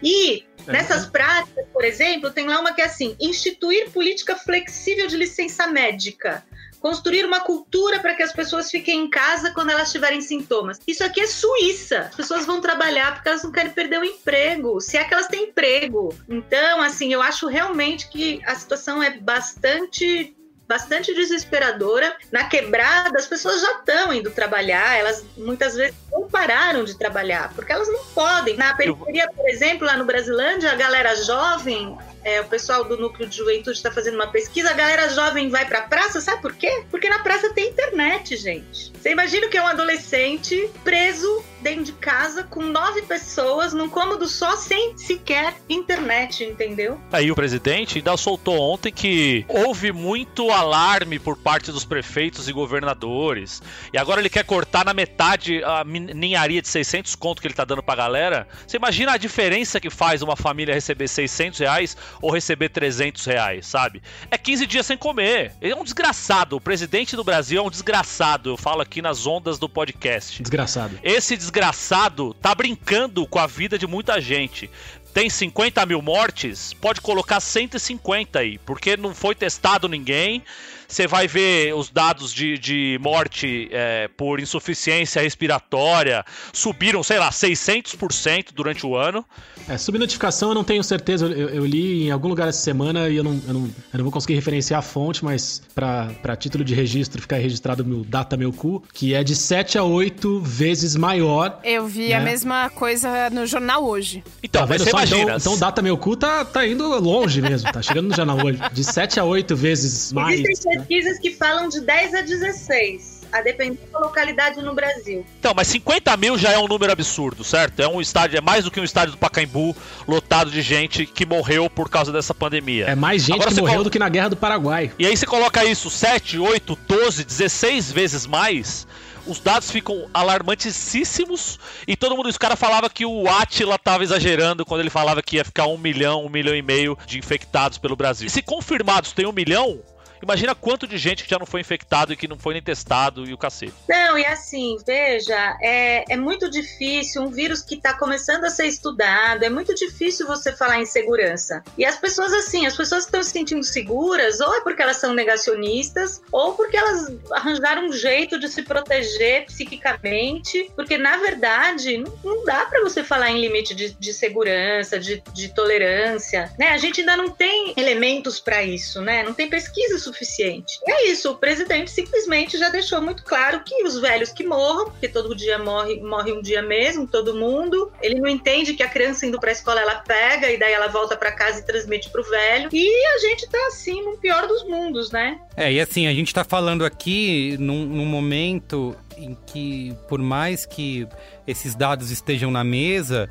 E. nessas práticas, por exemplo, tem lá uma que é assim: instituir política flexível de licença médica construir uma cultura para que as pessoas fiquem em casa quando elas tiverem sintomas. Isso aqui é Suíça. As pessoas vão trabalhar porque elas não querem perder o emprego, se é que elas têm emprego. Então, assim, eu acho realmente que a situação é bastante bastante desesperadora. Na quebrada, as pessoas já estão indo trabalhar, elas muitas vezes não pararam de trabalhar, porque elas não podem. Na periferia, por exemplo, lá no Brasilândia, a galera jovem é, o pessoal do núcleo de juventude está fazendo uma pesquisa, a galera jovem vai para a praça, sabe por quê? Porque na praça tem internet, gente. Você imagina que é um adolescente preso dentro de casa com nove pessoas num cômodo só sem sequer internet, entendeu? Aí o presidente ainda soltou ontem que houve muito alarme por parte dos prefeitos e governadores. E agora ele quer cortar na metade a ninharia de 600 conto que ele tá dando pra galera. Você imagina a diferença que faz uma família receber 600 reais ou receber 300 reais, sabe? É 15 dias sem comer. Ele é um desgraçado. O presidente do Brasil é um desgraçado. Eu falo aqui nas ondas do podcast. Desgraçado. Esse desgraçado tá brincando com a vida de muita gente. Tem 50 mil mortes, pode colocar 150 aí, porque não foi testado ninguém, você vai ver os dados de, de morte é, por insuficiência respiratória subiram, sei lá, 600% durante o ano. É, subnotificação eu não tenho certeza, eu, eu, li em algum lugar essa semana e eu não, eu não, eu não vou conseguir referenciar a fonte, mas para título de registro ficar registrado meu data meu cu, que é de 7 a 8 vezes maior. Eu vi né? a mesma coisa no jornal hoje. Então, tá você imagina. Então, então data meu cu tá, tá indo longe mesmo, tá chegando no jornal hoje. De 7 a 8 vezes mais. Existem pesquisas que falam de 10 a 16 a depender da localidade no Brasil. Então, mas 50 mil já é um número absurdo, certo? É um estádio, é mais do que um estádio do Pacaembu lotado de gente que morreu por causa dessa pandemia. É mais gente Agora que morreu colo... do que na Guerra do Paraguai. E aí você coloca isso 7, 8, 12, 16 vezes mais os dados ficam alarmantíssimos e todo mundo, os cara falava que o Atila tava exagerando quando ele falava que ia ficar um milhão, um milhão e meio de infectados pelo Brasil. E se confirmados tem um milhão, Imagina quanto de gente que já não foi infectado e que não foi nem testado e o cacete. Não, e assim, veja, é, é muito difícil, um vírus que está começando a ser estudado, é muito difícil você falar em segurança. E as pessoas, assim, as pessoas estão se sentindo seguras, ou é porque elas são negacionistas, ou porque elas arranjaram um jeito de se proteger psiquicamente, porque na verdade não, não dá para você falar em limite de, de segurança, de, de tolerância, né? A gente ainda não tem elementos para isso, né? Não tem pesquisa suficiente. E é isso, o presidente simplesmente já deixou muito claro que os velhos que morram, porque todo dia morre, morre um dia mesmo, todo mundo. Ele não entende que a criança indo para a escola ela pega e daí ela volta para casa e transmite pro velho. E a gente tá assim no pior dos mundos, né? É, e assim, a gente tá falando aqui num, num momento em que, por mais que esses dados estejam na mesa,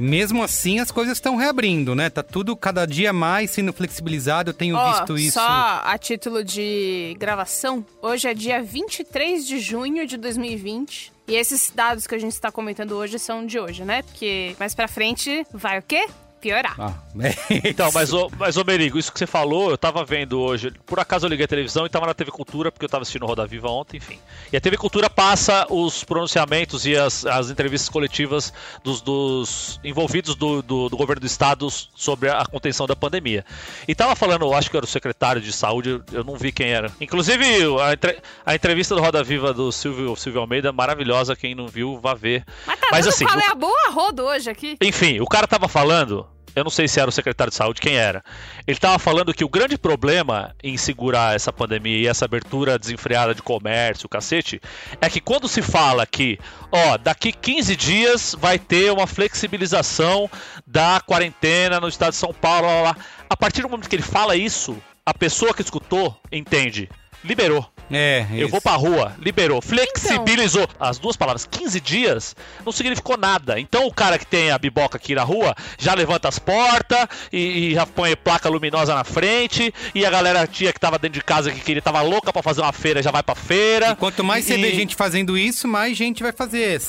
mesmo assim, as coisas estão reabrindo, né? Tá tudo cada dia mais sendo flexibilizado. Eu tenho oh, visto isso. Só a título de gravação, hoje é dia 23 de junho de 2020. E esses dados que a gente está comentando hoje são de hoje, né? Porque mais pra frente vai o quê? Piorar. Ah, é então, mas, ô, mas, ô Merigo, isso que você falou, eu tava vendo hoje. Por acaso eu liguei a televisão e tava na TV Cultura, porque eu tava assistindo Roda Viva ontem, enfim. E a TV Cultura passa os pronunciamentos e as, as entrevistas coletivas dos, dos envolvidos do, do, do, governo do estado sobre a contenção da pandemia. E tava falando, acho que era o secretário de saúde, eu não vi quem era. Inclusive, a, entre, a entrevista do Roda Viva do Silvio, Silvio Almeida, maravilhosa. Quem não viu, vá ver. Mas, tá mas assim. Qual é a boa roda hoje aqui? Enfim, o cara tava falando eu não sei se era o secretário de saúde, quem era. Ele estava falando que o grande problema em segurar essa pandemia e essa abertura desenfreada de comércio, cacete, é que quando se fala que, ó, daqui 15 dias vai ter uma flexibilização da quarentena no estado de São Paulo, lá, lá, a partir do momento que ele fala isso, a pessoa que escutou entende. Liberou. É, Eu vou pra rua, liberou, flexibilizou. As duas palavras, 15 dias, não significou nada. Então o cara que tem a biboca aqui na rua já levanta as portas e, e já põe placa luminosa na frente. E a galera tia que tava dentro de casa que queria, tava louca pra fazer uma feira, já vai pra feira. E quanto mais você E- vê gente fazendo isso, mais gente vai fazer.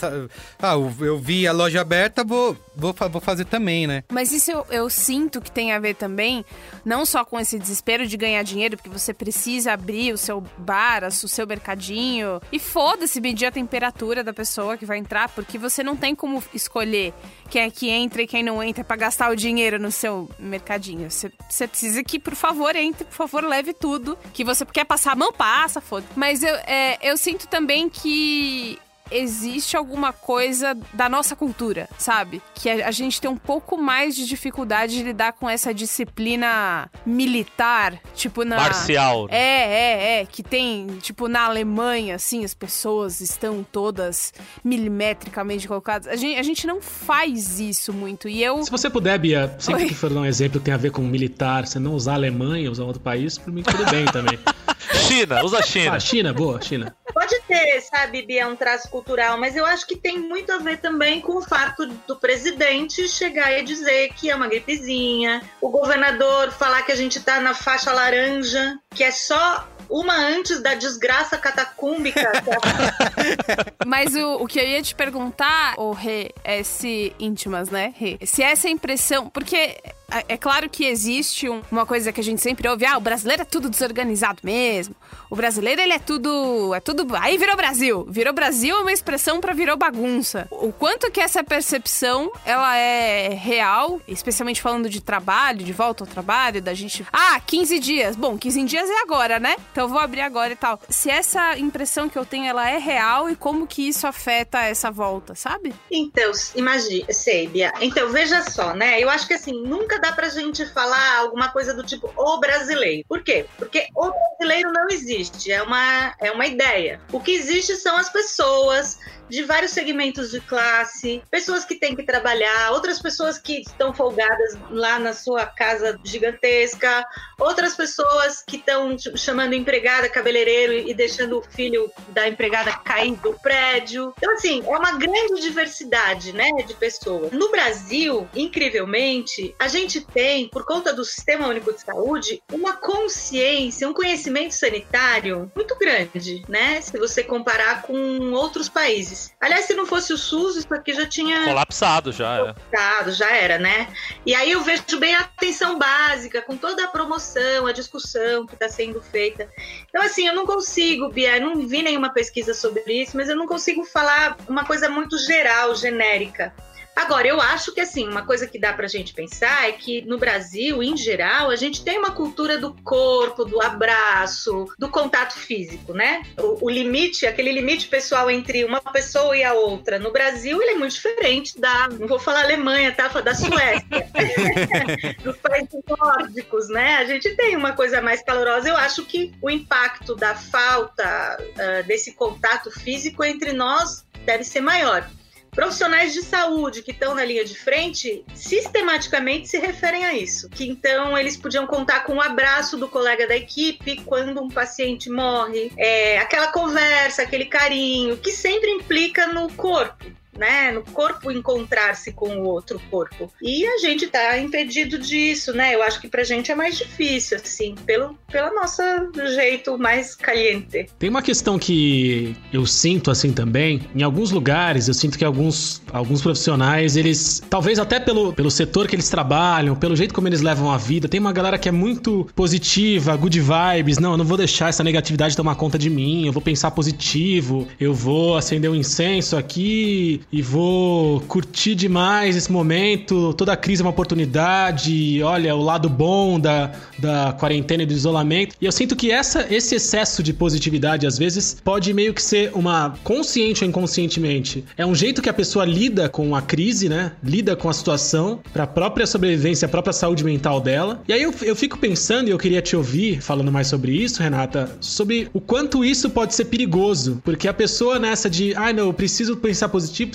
Ah, eu- vi a loja aberta, vou, vou, vou fazer também, né? Mas isso eu, eu sinto que tem a ver também, não só com esse desespero de ganhar dinheiro, porque você precisa abrir o seu bar, o seu mercadinho. E foda-se medir a temperatura da pessoa que vai entrar, porque você não tem como escolher quem é que entra e quem não entra pra gastar o dinheiro no seu mercadinho. Você, você precisa que, por favor, entre, por favor, leve tudo. Que você quer passar a mão, passa, foda. Mas eu, é, eu sinto também que existe alguma coisa da nossa cultura, sabe? Que a, a gente tem um pouco mais de dificuldade de lidar com essa disciplina militar, tipo na. Marcial. né? É, é, é. Que tem, tipo, na Alemanha, assim, as pessoas estão todas milimetricamente colocadas. A gente, a gente não faz isso muito. E eu. Se você puder, Bia, sempre Oi. que for dar um exemplo que tem a ver com militar, você não usar a Alemanha, usar outro país, por mim tudo bem também. China, usa China. Ah, China, boa, China. Pode ter, sabe, Bia, um traço cultural, mas eu acho que tem muito a ver também com o fato do presidente chegar e dizer que é uma gripezinha, o governador falar que a gente tá na faixa laranja, que é só uma antes da desgraça catacúmbica. é Mas o, o que eu ia te perguntar, ô Rê, é se íntimas, né, Rê? Se essa impressão. Porque é- é claro que existe um- uma coisa que a gente sempre ouve: ah, o brasileiro é tudo desorganizado mesmo. O brasileiro, ele é tudo. É tudo. Aí virou Brasil. Virou Brasil é uma expressão pra virou bagunça. O quanto que essa percepção ela é real, especialmente falando de trabalho, de volta ao trabalho, da gente. Ah, 15 dias. Bom, 15 dias é agora, né? Então eu vou abrir agora e tal. Se essa impressão que eu tenho ela é real e como que isso afeta essa volta, sabe? Então, imagina, sei, Bia. Então, veja só, né? Eu acho que assim, nunca dá pra gente falar alguma coisa do tipo o brasileiro. Por quê? Porque o brasileiro não existe, é uma, é uma ideia. O que existe são as pessoas de vários segmentos de classe, pessoas que têm que trabalhar, outras pessoas que estão folgadas lá na sua casa gigantesca, outras pessoas que estão chamando empregada cabeleireiro e deixando o filho da empregada cair do prédio. Então, assim, é uma grande diversidade, né, de pessoas. No Brasil, incrivelmente, a gente tem, por conta do Sistema Único de Saúde, uma consciência, um conhecimento sanitário muito grande, né, se você comparar com outros países. Aliás, se não fosse o SUS, isso aqui já tinha Colapsado já, é. Tá, já era, né? E aí eu vejo bem a atenção básica, com toda a promoção, a discussão que está sendo feita. Então, assim, eu não consigo, Bia, não vi nenhuma pesquisa sobre isso, mas eu não consigo falar uma coisa muito geral, genérica. Agora, eu acho que, assim, uma coisa que dá pra gente pensar é que no Brasil, em geral, a gente tem uma cultura do corpo, do abraço, do contato físico, né? O, o limite, aquele limite pessoal entre uma pessoa e a outra. No Brasil, ele é muito diferente da, não vou falar Alemanha, tá? Da Suécia. Dos países nórdicos, né? A gente tem uma coisa mais calorosa. Eu acho que o impacto da falta ah, desse contato físico entre nós deve ser maior. Profissionais de saúde que estão na linha de frente sistematicamente se referem a isso. Que então eles podiam contar com o abraço do colega da equipe quando um paciente morre, é, aquela conversa, aquele carinho, que sempre implica no corpo. Né, no corpo encontrar-se com o outro corpo. E a gente tá impedido disso, né? Eu acho que pra gente é mais difícil, assim, pelo, pelo nosso jeito mais caliente. Tem uma questão que eu sinto assim também. Em alguns lugares, eu sinto que alguns, alguns profissionais, eles, talvez até pelo, pelo setor que eles trabalham, pelo jeito como eles levam a vida, tem uma galera que é muito positiva, good vibes. Não, eu não vou deixar essa negatividade tomar conta de mim, eu vou pensar positivo, eu vou acender um incenso aqui e vou curtir demais esse momento. Toda crise é uma oportunidade. Olha, o lado bom da, da quarentena e do isolamento. E eu sinto que essa, esse excesso de positividade, às vezes, pode meio que ser uma consciente ou inconscientemente. É um jeito que a pessoa lida com a crise, né? Lida com a situação para a própria sobrevivência, a própria saúde mental dela. E aí eu, eu fico pensando, e eu queria te ouvir falando mais sobre isso, Renata, sobre o quanto isso pode ser perigoso. Porque a pessoa nessa de, ai ah, não, eu preciso pensar positivo,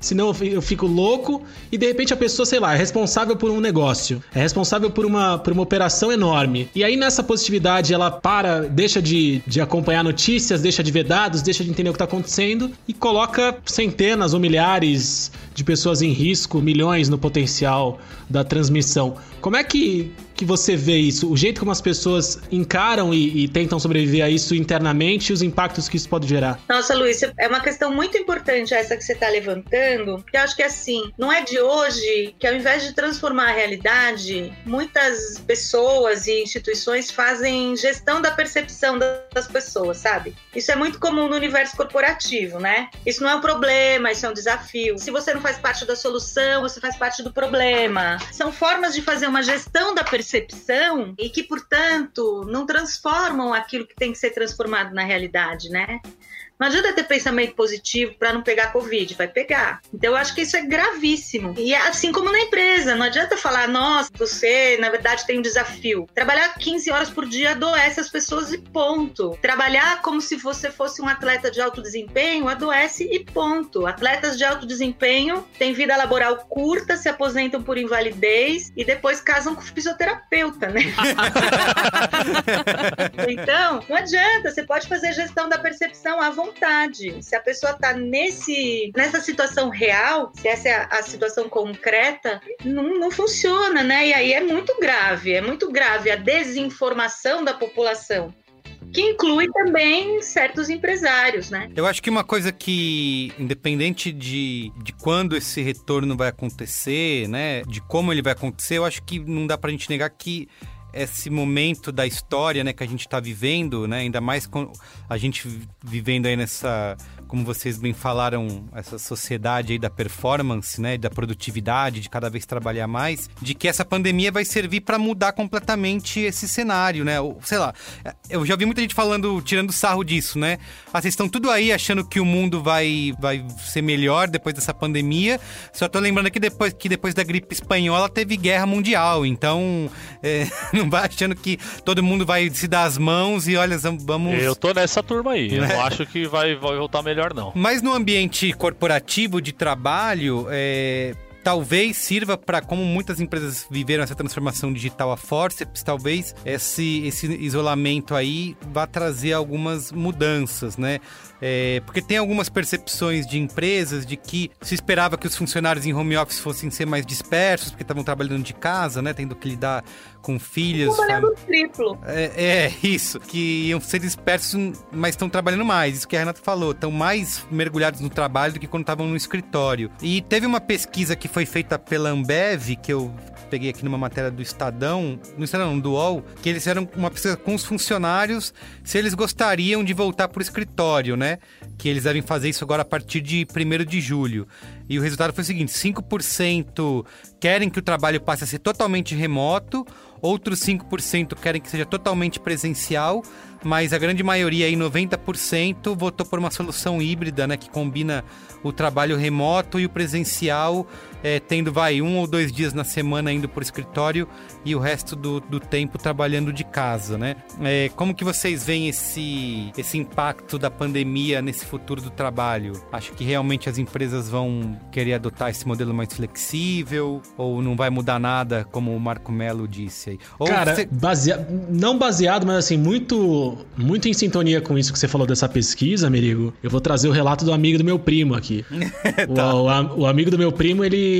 senão eu fico louco. E de repente a pessoa, sei lá, é responsável por um negócio, é responsável por uma, por uma operação enorme. E aí nessa positividade ela para, deixa de, de acompanhar notícias, deixa de ver dados, deixa de entender o que está acontecendo e coloca centenas ou milhares de pessoas em risco, milhões no potencial da transmissão. Como é que, que você vê isso? O jeito como as pessoas encaram e, e, tentam sobreviver a isso internamente e os impactos que isso pode gerar? Nossa, Luiz, é uma questão muito importante essa que você está levantando, porque eu acho que assim, não é de hoje que ao invés de transformar a realidade, muitas pessoas e instituições fazem gestão da percepção das pessoas, sabe? Isso é muito comum no universo corporativo, né? Isso não é um problema, isso é um desafio. Se você não faz parte da solução, você faz parte do problema. São formas de fazer uma gestão da percepção e que, portanto, não transformam aquilo que tem que ser transformado na realidade, né? Não adianta ter pensamento positivo para não pegar Covid, vai pegar. Então eu acho que isso é gravíssimo. E é assim como na empresa, não adianta falar, nossa, você na verdade tem um desafio. Trabalhar 15 horas por dia adoece as pessoas e ponto. Trabalhar como se você fosse um atleta de alto desempenho adoece e ponto. Atletas de alto desempenho têm vida laboral curta, se aposentam por invalidez e depois casam com fisioterapeuta, né? então, não adianta, você pode fazer gestão da percepção à vontade vontade. Se a pessoa está nesse, nessa situação real, se essa é a, a situação concreta, não, não funciona, né? E aí é muito grave, é muito grave a desinformação da população que inclui também certos empresários, né? Eu acho que uma coisa que, independente de, de quando esse retorno vai acontecer, né, de como ele vai acontecer, eu acho que não dá pra gente negar que esse momento da história, né, que a gente está vivendo, né, ainda mais com a gente vivendo aí nessa como vocês bem falaram, essa sociedade aí da performance, né, da produtividade, de cada vez trabalhar mais, de que essa pandemia vai servir para mudar completamente esse cenário, né? Sei lá, eu já vi muita gente falando, tirando sarro disso, né? Ah, vocês estão tudo aí achando que o mundo vai, vai ser melhor depois dessa pandemia. Só tô lembrando que depois, que depois da gripe espanhola teve guerra mundial, então é, não vai achando que todo mundo vai se dar as mãos e olha, vamos. Eu tô nessa turma aí. Eu não acho que vai, vai voltar melhor melhor, não. Mas no ambiente corporativo de trabalho, é, talvez sirva para como muitas empresas viveram essa transformação digital a forceps, talvez esse, esse isolamento aí vá trazer algumas mudanças, né? É, porque tem algumas percepções de empresas de que se esperava que os funcionários em home office fossem ser mais dispersos, porque estavam trabalhando de casa, né? Tendo que lidar com filhas. Trabalhando triplo. É, é, isso. Que iam ser dispersos, mas estão trabalhando mais. Isso que a Renata falou. Estão mais mergulhados no trabalho do que quando estavam no escritório. E teve uma pesquisa que foi feita pela Ambev, que eu peguei aqui numa matéria do Estadão, no Estadão, não, do UOL, que eles fizeram uma pesquisa com os funcionários se eles gostariam de voltar para o escritório, né? Que eles devem fazer isso agora a partir de 1 de julho. E o resultado foi o seguinte: 5% querem que o trabalho passe a ser totalmente remoto, outros 5% querem que seja totalmente presencial, mas a grande maioria, aí 90%, votou por uma solução híbrida, né, que combina o trabalho remoto e o presencial, é, tendo vai um ou dois dias na semana indo por escritório e o resto do, do tempo trabalhando de casa, né? É, como que vocês veem esse, esse impacto da pandemia nesse futuro do trabalho? Acho que realmente as empresas vão querer adotar esse modelo mais flexível ou não vai mudar nada, como o Marco Melo disse aí? Ou Cara, você... basea... não baseado, mas assim, muito, muito em sintonia com isso que você falou dessa pesquisa, Merigo, eu vou trazer o relato do amigo do meu primo aqui. tá. o, o, o amigo do meu primo, ele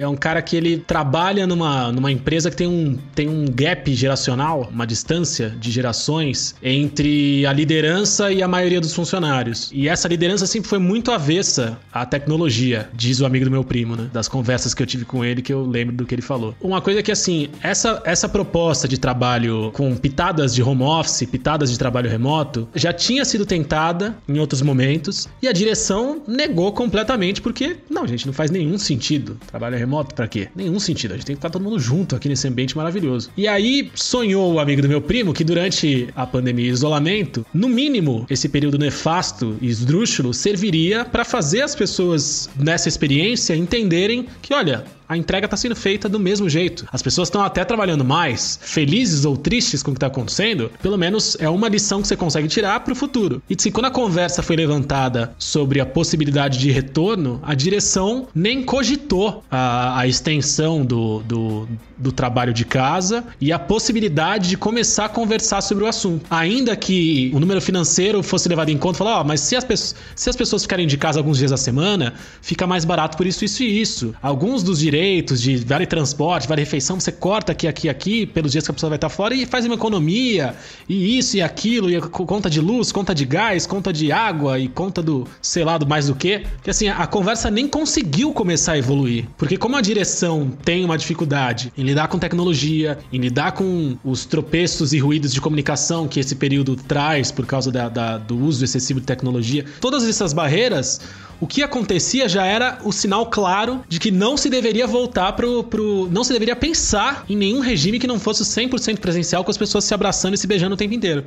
é um cara que ele trabalha numa, numa empresa que tem um tem um gap geracional, uma distância de gerações entre a liderança e a maioria dos funcionários. E essa liderança sempre foi muito avessa à tecnologia, diz o amigo do meu primo, né? Das conversas que eu tive com ele, que eu lembro do que ele falou. Uma coisa é que, assim, essa, essa proposta de trabalho com pitadas de home office, pitadas de trabalho remoto já tinha sido tentada em outros momentos e a direção negou completamente porque, não, gente, não faz nenhum sentido. Trabalho remoto para quê? Nenhum sentido. A gente tem que estar todo mundo junto aqui nesse ambiente maravilhoso. E aí sonhou o amigo do meu primo que durante a pandemia e isolamento, no mínimo, esse período nefasto e esdrúxulo serviria para fazer as pessoas nessa experiência entenderem que, olha, a entrega está sendo feita do mesmo jeito. As pessoas estão até trabalhando mais, felizes ou tristes com o que está acontecendo, pelo menos é uma lição que você consegue tirar para o futuro. E se quando a conversa foi levantada sobre a possibilidade de retorno, a direção nem cogitou a, a extensão do, do, do trabalho de casa e a possibilidade de começar a conversar sobre o assunto. Ainda que o número financeiro fosse levado em conta, falar, ó, oh, mas se as, pessoas, se as pessoas ficarem de casa alguns dias da semana, fica mais barato por isso, isso e isso. Alguns dos direitos direitos de vale transporte, vale refeição, você corta aqui, aqui, aqui, pelos dias que a pessoa vai estar fora e faz uma economia, e isso e aquilo, e conta de luz, conta de gás, conta de água e conta do, sei lá, do mais do que. Que assim, a conversa nem conseguiu começar a evoluir. Porque como a direção tem uma dificuldade em lidar com tecnologia, em lidar com os tropeços e ruídos de comunicação que esse período traz por causa da, da, do uso excessivo de tecnologia, todas essas barreiras o que acontecia já era o sinal claro de que não se deveria voltar pro, pro. Não se deveria pensar em nenhum regime que não fosse 100% presencial com as pessoas se abraçando e se beijando o tempo inteiro.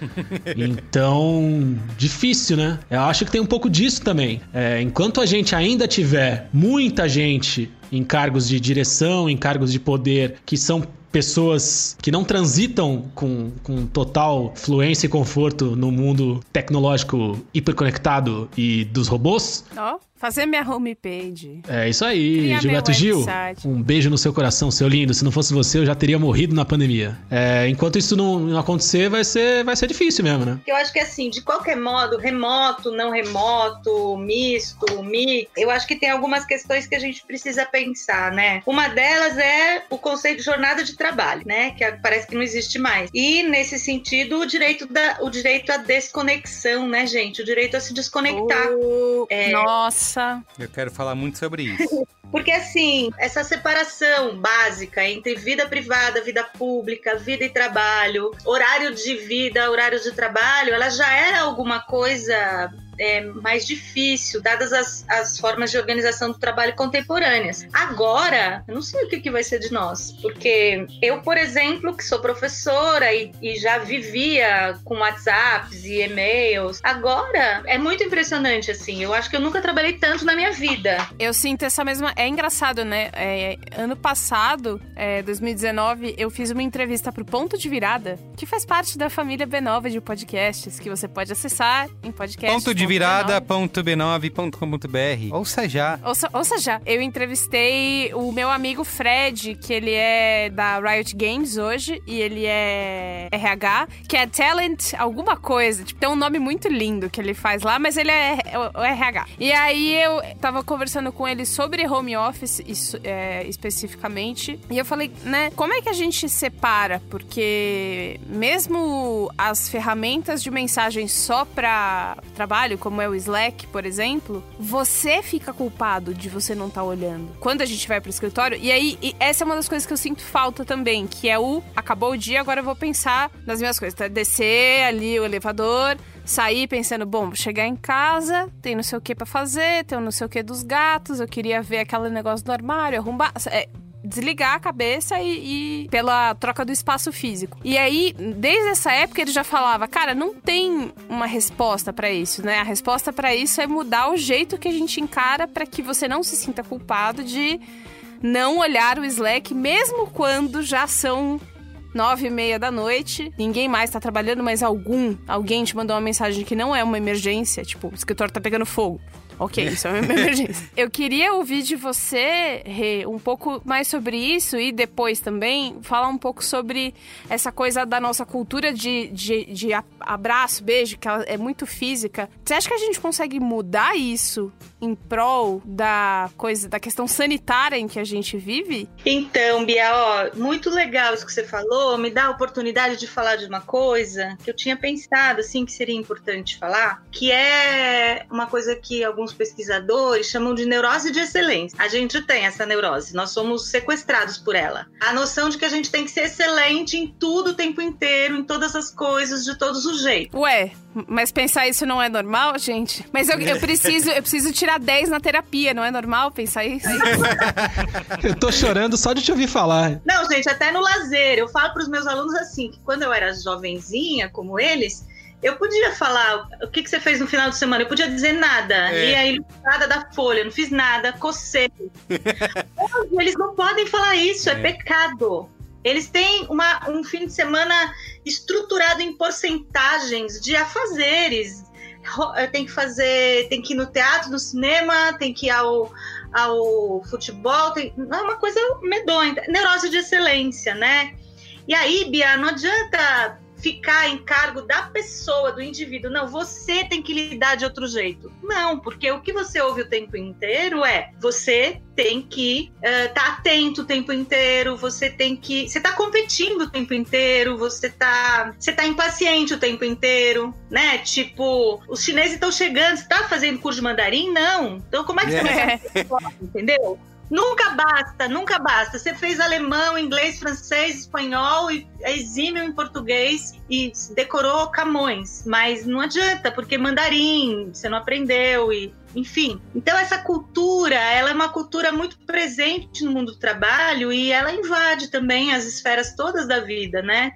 então, difícil, né? Eu acho que tem um pouco disso também. É, enquanto a gente ainda tiver muita gente em cargos de direção, em cargos de poder que são pessoas que não transitam com, com total fluência e conforto no mundo tecnológico hiperconectado e dos robôs. Oh. Fazer minha homepage. É isso aí, Gilberto Gil. Um beijo no seu coração, seu lindo. Se não fosse você, eu já teria morrido na pandemia. É, enquanto isso não, não, acontecer, vai ser, vai ser difícil mesmo, né? Eu acho que assim, de qualquer modo, remoto, não remoto, misto, mix, eu acho que tem algumas questões que a gente precisa pensar, né? Uma delas é o conceito de jornada de trabalho, né? Que parece que não existe mais. E nesse sentido, o direito da, o direito à desconexão, né, gente? O direito a se desconectar. Oh, é... Nossa nossa! Eu quero falar muito sobre isso. Porque, assim, essa separação básica entre vida privada, vida pública, vida e trabalho, horário de vida, horário de trabalho, ela já era alguma coisa é, mais difícil, dadas as, as formas de organização do trabalho contemporâneas. Agora, eu não sei o que, que vai ser de nós, porque eu, por exemplo, que sou professora e, e já vivia com WhatsApps e e-mails, agora é muito impressionante, assim. Eu acho que eu nunca trabalhei tanto na minha vida. Eu sinto essa mesma. É engraçado, né? É, ano passado, é, 2019, eu fiz uma entrevista pro Ponto de Virada, que faz parte da família B9 de podcasts, que você pode acessar em podcast. Ponto de virada.b9.com.br. Ouça já. Ouça, ouça já. Eu entrevistei o meu amigo Fred, que ele é da Riot Games hoje, e ele é RH, que é Talent alguma coisa. Tipo, tem um nome muito lindo que ele faz lá, mas ele é o RH. E aí eu tava conversando com ele sobre home office isso, é, especificamente, e eu falei, né, como é que a gente separa? Porque mesmo as ferramentas de mensagem só para trabalho, como é o Slack, por exemplo, você fica culpado de você não estar tá olhando. Quando a gente vai pro escritório, e aí e essa é uma das coisas que eu sinto falta também, que é o acabou o dia, agora eu vou pensar nas minhas coisas. Tá? Descer ali o elevador, sair pensando, bom, chegar em casa, tem não sei o que para fazer, tem não sei o que dos gatos, eu queria ver aquele negócio do armário, arrumar. É, desligar a cabeça e, e, pela troca do espaço físico. E aí, desde essa época, ele já falava, cara, não tem uma resposta para isso, né? A resposta para isso é mudar o jeito que a gente encara para que você não se sinta culpado de não olhar o Slack, mesmo quando já são nove e meia da noite, ninguém mais tá trabalhando, mas algum, alguém te mandou uma mensagem que não é uma emergência, tipo, o escritório tá pegando fogo. Ok, isso é uma emergência. Eu queria ouvir de você, Rê, um pouco mais sobre isso e depois também falar um pouco sobre essa coisa da nossa cultura de, de, de abraço, beijo, que é muito física. Você acha que a gente consegue mudar isso em prol da coisa, da questão sanitária em que a gente vive? Então, Bia, ó, muito legal isso que você falou. Me dá a oportunidade de falar de uma coisa que eu tinha pensado, assim, que seria importante falar, que é uma coisa que alguns pesquisadores chamam de neurose de excelência. A gente tem essa neurose, nós somos sequestrados por ela. A noção de que a gente tem que ser excelente em tudo o tempo inteiro, em todas as coisas, de todos os jeitos. Ué, mas pensar isso não é normal, gente? Mas eu, eu preciso, eu preciso tirar 10 na terapia, não é normal pensar isso? eu tô chorando só de te ouvir falar. Não, gente, até no lazer. Eu falo para os meus alunos assim, que quando eu era jovenzinha, como eles, eu podia falar o que, que você fez no final de semana, eu podia dizer nada. É. E aí, nada da folha, não fiz nada, cocei. eles não podem falar isso, é, é pecado. Eles têm uma, um fim de semana estruturado em porcentagens de afazeres. Eh, tem que fazer, tem que ir no teatro, no cinema, tem que ir ao, ao futebol, tem, é uma coisa medonha, neurose de excelência, né? E aí, Bia, não adianta ficar em cargo da pessoa, do indivíduo. Não, você tem que lidar de outro jeito. Não, porque o que você ouve o tempo inteiro é você tem que estar uh, tá atento o tempo inteiro, você tem que. Você está competindo o tempo inteiro, você está você tá impaciente o tempo inteiro, né? Tipo, os chineses estão chegando, você está fazendo curso de mandarim? Não. Então, como é que você vai fazer? Entendeu? Nunca basta, nunca basta. Você fez alemão, inglês, francês, espanhol e exímio em português e decorou Camões, mas não adianta, porque mandarim você não aprendeu e enfim. Então essa cultura, ela é uma cultura muito presente no mundo do trabalho e ela invade também as esferas todas da vida, né?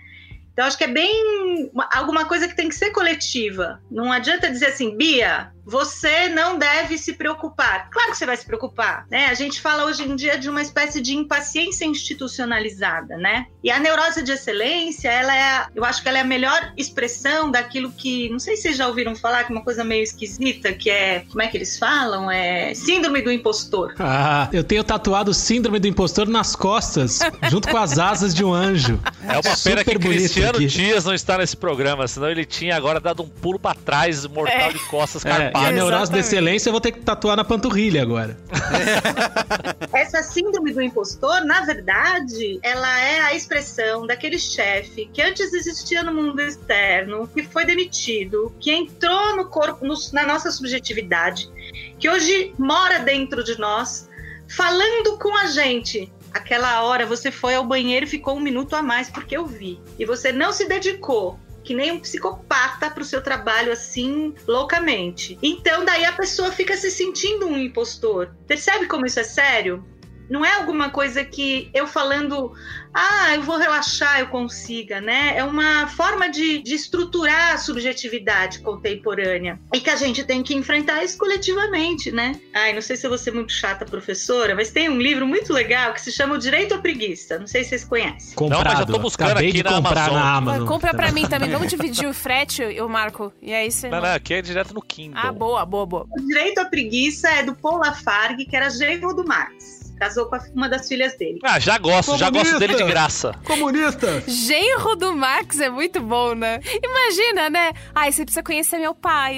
Então, acho que é bem alguma coisa que tem que ser coletiva. Não adianta dizer assim, Bia, você não deve se preocupar. Claro que você vai se preocupar, né? A gente fala hoje em dia de uma espécie de impaciência institucionalizada, né? E a neurose de excelência, ela é, eu acho que ela é a melhor expressão daquilo que, não sei se vocês já ouviram falar, que é uma coisa meio esquisita, que é, como é que eles falam? É síndrome do impostor. Ah, eu tenho tatuado síndrome do impostor nas costas, junto com as asas de um anjo. É uma Super pena que Cristiano aqui. Dias não está nesse programa, senão ele tinha agora dado um pulo para trás, mortal é. de costas, é. E a neurose de excelência eu vou ter que tatuar na panturrilha agora. Essa síndrome do impostor, na verdade, ela é a expressão daquele chefe que antes existia no mundo externo, que foi demitido, que entrou no corpo, no, na nossa subjetividade, que hoje mora dentro de nós, falando com a gente, aquela hora você foi ao banheiro e ficou um minuto a mais porque eu vi. E você não se dedicou que nem um psicopata pro seu trabalho assim, loucamente. Então, daí a pessoa fica se sentindo um impostor. Percebe como isso é sério? Não é alguma coisa que eu falando, ah, eu vou relaxar, eu consiga, né? É uma forma de, de estruturar a subjetividade contemporânea e que a gente tem que enfrentar isso coletivamente, né? Ai, não sei se eu vou ser muito chata, professora, mas tem um livro muito legal que se chama O Direito à Preguiça. Não sei se vocês conhecem. Comprado. Não, mas eu tô buscando Acabei aqui na Amazon. na Amazon. Compra pra mim também. Vamos dividir o frete, eu marco. E aí você. Não, não, aqui é direto no Kindle. Ah, boa, boa, boa. O Direito à Preguiça é do Paul Lafargue, que era genro do Marx. Casou com uma das filhas dele. Ah, já gosto, Comunista. já gosto dele de graça. Comunista! Genro do Max é muito bom, né? Imagina, né? Ai, você precisa conhecer meu pai.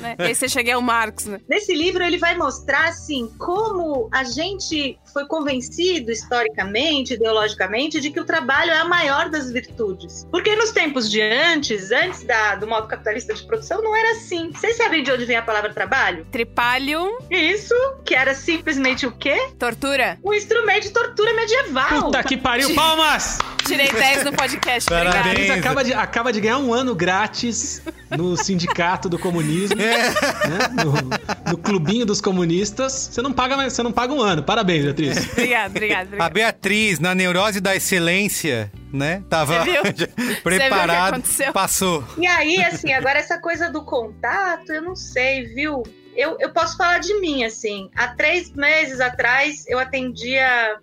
né? E aí você chega ao Marx, né? Nesse livro ele vai mostrar, assim, como a gente foi convencido historicamente, ideologicamente, de que o trabalho é a maior das virtudes. Porque nos tempos de antes, antes da, do modo capitalista de produção, não era assim. Vocês sabem de onde vem a palavra trabalho? Tripalium. Isso, que era simplesmente o quê? Tortura? Um instrumento de tortura medieval. Puta que pariu, palmas! Tirei 10 no podcast, Parabéns. Acaba de, acaba de ganhar um ano grátis no Sindicato do Comunismo, é. né? no, no, Clubinho dos Comunistas. Você não paga, você não paga um ano. Parabéns, Beatriz. obrigada, obrigada. A Beatriz, na neurose da excelência, né? Tava preparado, passou. E aí, assim, agora essa coisa do contato, eu não sei, viu? eu, eu posso falar de mim, assim. Há três meses atrás, eu atendia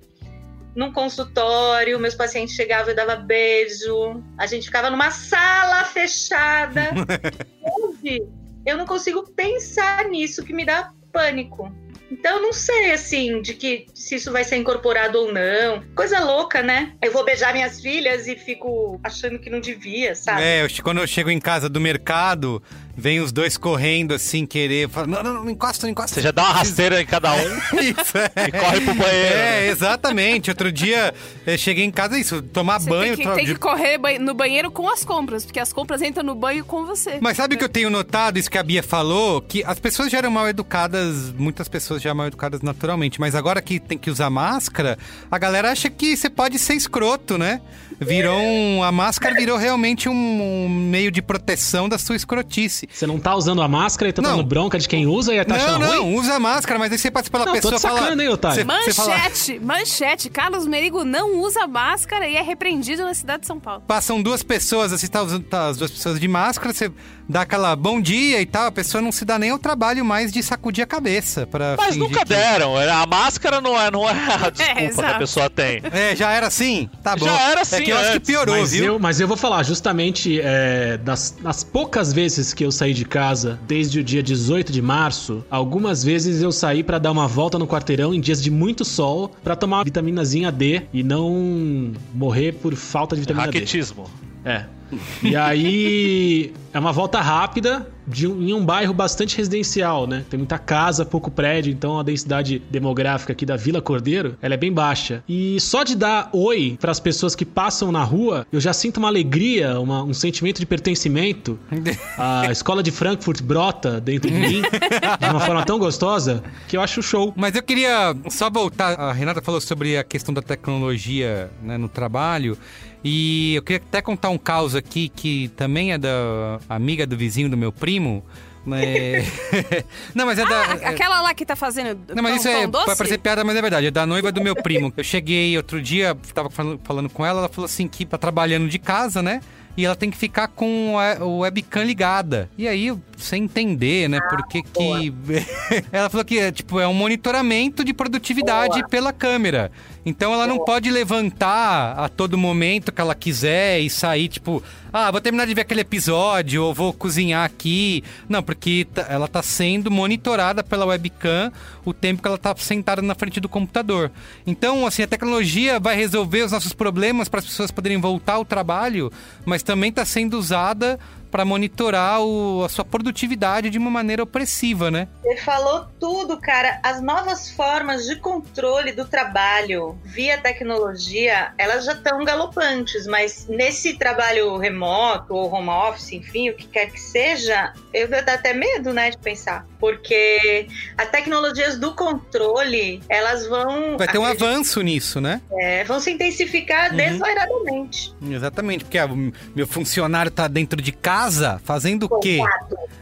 num consultório, meus pacientes chegavam e dava beijo, a gente ficava numa sala fechada. Hoje, eu não consigo pensar nisso, que me dá pânico. Então, eu não sei, assim, de que se isso vai ser incorporado ou não. Coisa louca, né? Eu vou beijar minhas filhas e fico achando que não devia, sabe? É, eu, quando eu chego em casa do mercado, vem os dois correndo assim, querer. Fala, não, não, não, encosta, não encosta. Você já dá uma rasteira em cada um Isso, é. e corre pro banheiro. É, né? exatamente. Outro dia eu cheguei em casa, isso, tomar Você banho. tem que, tra- tem que correr no banheiro com as compras, porque as compras entram no banho com você. Mas sabe o que eu tenho notado, isso que a Bia falou? Que as pessoas já eram mal educadas, muitas pessoas já eram mal educadas naturalmente, mas agora que tem que usar máscara, a galera acha que você pode ser escroto, né? Virou um, a máscara virou realmente um, um meio de proteção da sua escrotice. Você não tá usando a máscara e tá Não. dando bronca de quem usa e tá não, achando não, ruim? usa máscara, mas aí você passa pela Não, tô pessoa te e fala. sacando, hein, otário? Você- você fala- Manchete, manchete. Carlos Merigo não usa máscara e é repreendido na cidade de São Paulo. Passam duas pessoas, assim, tá usando tá, as duas pessoas de máscara, você dá aquela bom dia e tal, a pessoa não se dá nem o trabalho mais de sacudir a cabeça pra Mas nunca que- deram. A máscara não é, não é a desculpa que a pessoa tem. É, já era assim? Tá bom. Já era É assim que eu acho que piorou, Mas viu? eu, mas eu vou falar, justamente é, das, nas poucas vezes que eu saí de casa, desde o dia 18 de março, algumas vezes eu saí pra dar uma volta no quarteirão em dias de muito sol pra tomar uma vitaminazinha D e não morrer por falta de vitamina D. Raquetismo. É. E aí é uma volta rápida de um- em um bairro bastante residencial, né? Tem muita casa, pouco prédio, então a densidade demográfica aqui da Vila Cordeiro, ela é bem baixa. E só de dar oi para as pessoas que passam na rua, eu já sinto uma alegria, uma- um sentimento de pertencimento. A escola de Frankfurt brota dentro de mim de uma forma tão gostosa que eu acho show. Mas eu queria só voltar. A Renata falou sobre a questão da tecnologia né, no trabalho. E eu queria até contar um caos aqui que também é da amiga do vizinho do meu primo. né? Não, mas é da. Ah, aquela lá que tá fazendo Não, mas pão, isso é. doce? Vai parecer piada, mas é verdade. É da noiva do meu primo. Eu cheguei outro dia, tava falando, com ela, ela falou assim que tá trabalhando de casa, né? E ela tem que ficar com o webcam ligada. E aí, eu, sem entender, né? Por que que... ela falou que é, tipo, é um monitoramento de produtividade pela câmera. Então, ela não pode levantar a todo momento que ela quiser e sair, tipo... Ah, vou terminar de ver aquele episódio ou vou cozinhar aqui. Não, porque tá- ela tá sendo monitorada pela webcam o tempo que ela tá sentada na frente do computador. Então, assim, a tecnologia vai resolver os nossos problemas para as pessoas poderem voltar ao trabalho, mas também está sendo usada para monitorar o- a sua produtividade de uma maneira opressiva, né? Você falou tudo, cara. As novas formas de controle do trabalho via tecnologia, elas já estão galopantes, mas nesse trabalho remoto ou home office, enfim, o que quer que seja, eu dou até medo, né, de pensar. Porque as tecnologias do controle, elas vão, Vai ter um avanço nisso, né? é, vão se intensificar desvairadamente. Exatamente, porque ah, o meu funcionário tá dentro de casa fazendo o quê?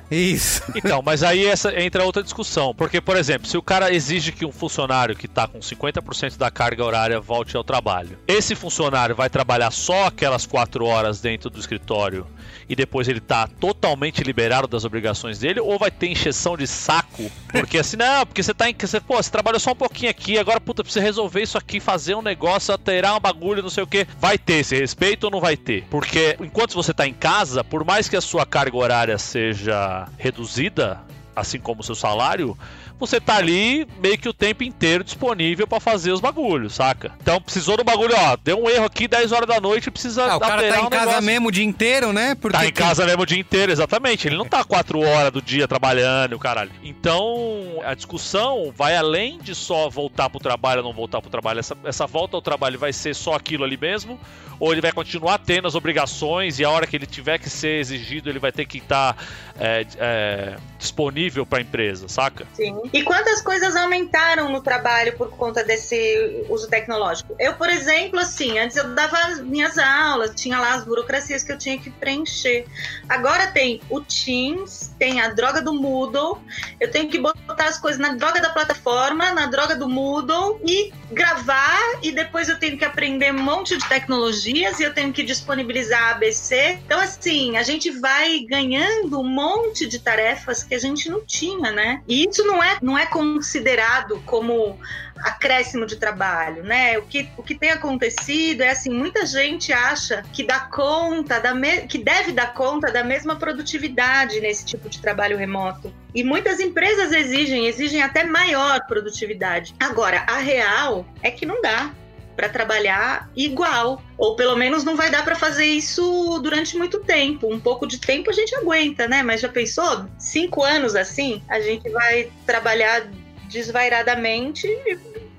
Isso. Então, mas aí essa entra outra discussão. Porque, por exemplo, se o cara exige que um funcionário que tá com 50% da carga horária volte ao trabalho, esse funcionário vai trabalhar só aquelas 4 horas dentro do escritório e depois ele tá totalmente liberado das obrigações dele, ou vai ter encheção de saco? Porque assim, não, porque você tá em. Você, pô, você trabalhou só um pouquinho aqui, agora, puta, precisa resolver isso aqui, fazer um negócio, alterar um bagulho, não sei o que. Vai ter esse respeito ou não vai ter? Porque enquanto você tá em casa, por mais que a sua carga horária seja reduzida, assim como o seu salário, você tá ali meio que o tempo inteiro disponível pra fazer os bagulhos, saca? Então precisou do bagulho, ó, deu um erro aqui 10 horas da noite, precisa Ah, o cara tá em um casa negócio. mesmo o dia inteiro, né? Porque Tá em casa mesmo o dia inteiro, exatamente. Ele não tá quatro horas do dia trabalhando, o caralho. Então, a discussão vai além de só voltar pro trabalho ou não voltar pro trabalho. Essa, essa volta ao trabalho vai ser só aquilo ali mesmo? Ou ele vai continuar tendo as obrigações e a hora que ele tiver que ser exigido, ele vai ter que estar é, é, disponível pra empresa, saca? Sim. E quantas coisas aumentaram no trabalho por conta desse uso tecnológico? Eu, por exemplo, assim, antes eu dava as minhas aulas, tinha lá as burocracias que eu tinha que preencher. Agora tem o Teams, tem a droga do Moodle, eu tenho que botar as coisas na droga da plataforma, na droga do Moodle e gravar, e depois eu tenho que aprender um monte de tecnologias e eu tenho que disponibilizar a ABC. Então, assim, a gente vai ganhando um monte de tarefas que a gente não tinha, né? E isso não é, não é considerado como acréscimo de trabalho, né? O que, o que tem acontecido é assim, muita gente acha que dá conta, da me, que deve dar conta da mesma produtividade nesse tipo de trabalho remoto. E muitas empresas exigem, exigem até maior produtividade. Agora, a real é que não dá. Para trabalhar igual. Ou pelo menos não vai dar para fazer isso durante muito tempo. Um pouco de tempo a gente aguenta, né? Mas já pensou? Cinco anos assim, a gente vai trabalhar desvairadamente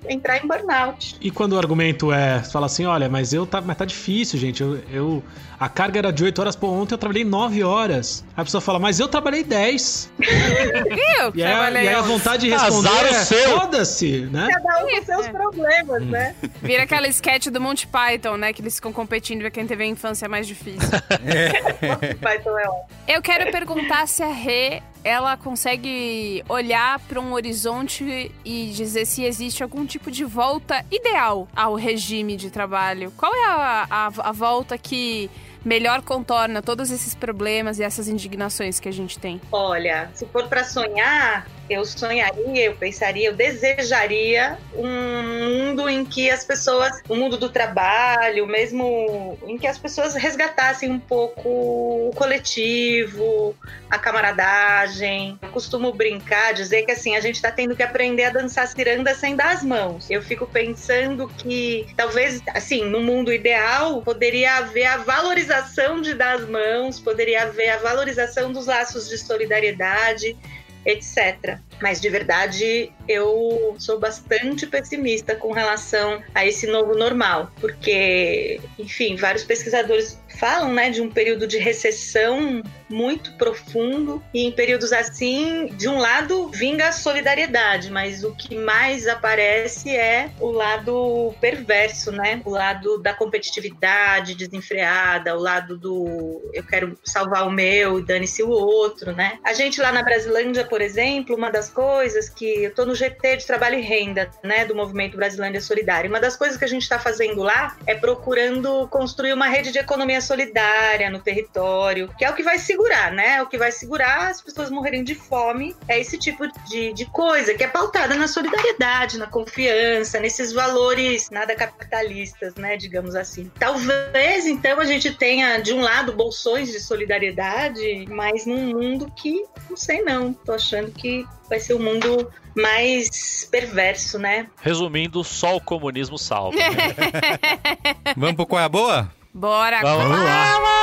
entrar em burnout. E quando o argumento é, fala assim, olha, mas eu tá, mas tá difícil, gente. Eu, eu a carga era de 8 horas por ontem, eu trabalhei 9 horas. Aí a pessoa fala, mas eu trabalhei 10. eu e, aí, e aí a vontade de responder Azar é foda-se, né? Cada um com seus é. problemas, né? Vira aquela sketch do Monty Python, né? Que eles ficam competindo ver quem teve a infância mais difícil. é. Monty Python é ótimo. Eu quero perguntar se a Rê ela consegue olhar para um horizonte e dizer se existe algum tipo de volta ideal ao regime de trabalho. Qual é a, a, a volta que melhor contorna todos esses problemas e essas indignações que a gente tem? Olha, se for para sonhar, eu sonharia, eu pensaria, eu desejaria um mundo em que as pessoas, o mundo do trabalho, mesmo em que as pessoas resgatassem um pouco o coletivo, a camaradagem. Eu costumo brincar, dizer que assim, a gente está tendo que aprender a dançar ciranda sem dar as mãos. Eu fico pensando que talvez, assim, no mundo ideal, poderia haver a valorização de dar as mãos, poderia haver a valorização dos laços de solidariedade etc. Mas de verdade, eu sou bastante pessimista com relação a esse novo normal, porque, enfim, vários pesquisadores falam, né, de um período de recessão muito profundo e em períodos assim, de um lado vinga a solidariedade, mas o que mais aparece é o lado perverso, né? O lado da competitividade desenfreada, o lado do eu quero salvar o meu e dane-se o outro, né? A gente lá na Brasilândia, por exemplo, uma das coisas que eu tô no GT de trabalho e renda, né, do movimento Brasilândia Solidária. Uma das coisas que a gente está fazendo lá é procurando construir uma rede de economia solidária no território, que é o que vai segurar né? O que vai segurar as pessoas morrerem de fome é esse tipo de, de coisa que é pautada na solidariedade, na confiança, nesses valores nada capitalistas, né? Digamos assim. Talvez então a gente tenha de um lado bolsões de solidariedade, mas num mundo que não sei não, tô achando que vai ser um mundo mais perverso, né? Resumindo, só o comunismo salva. Vamos pro qual é a boa? Bora! Vamos lá!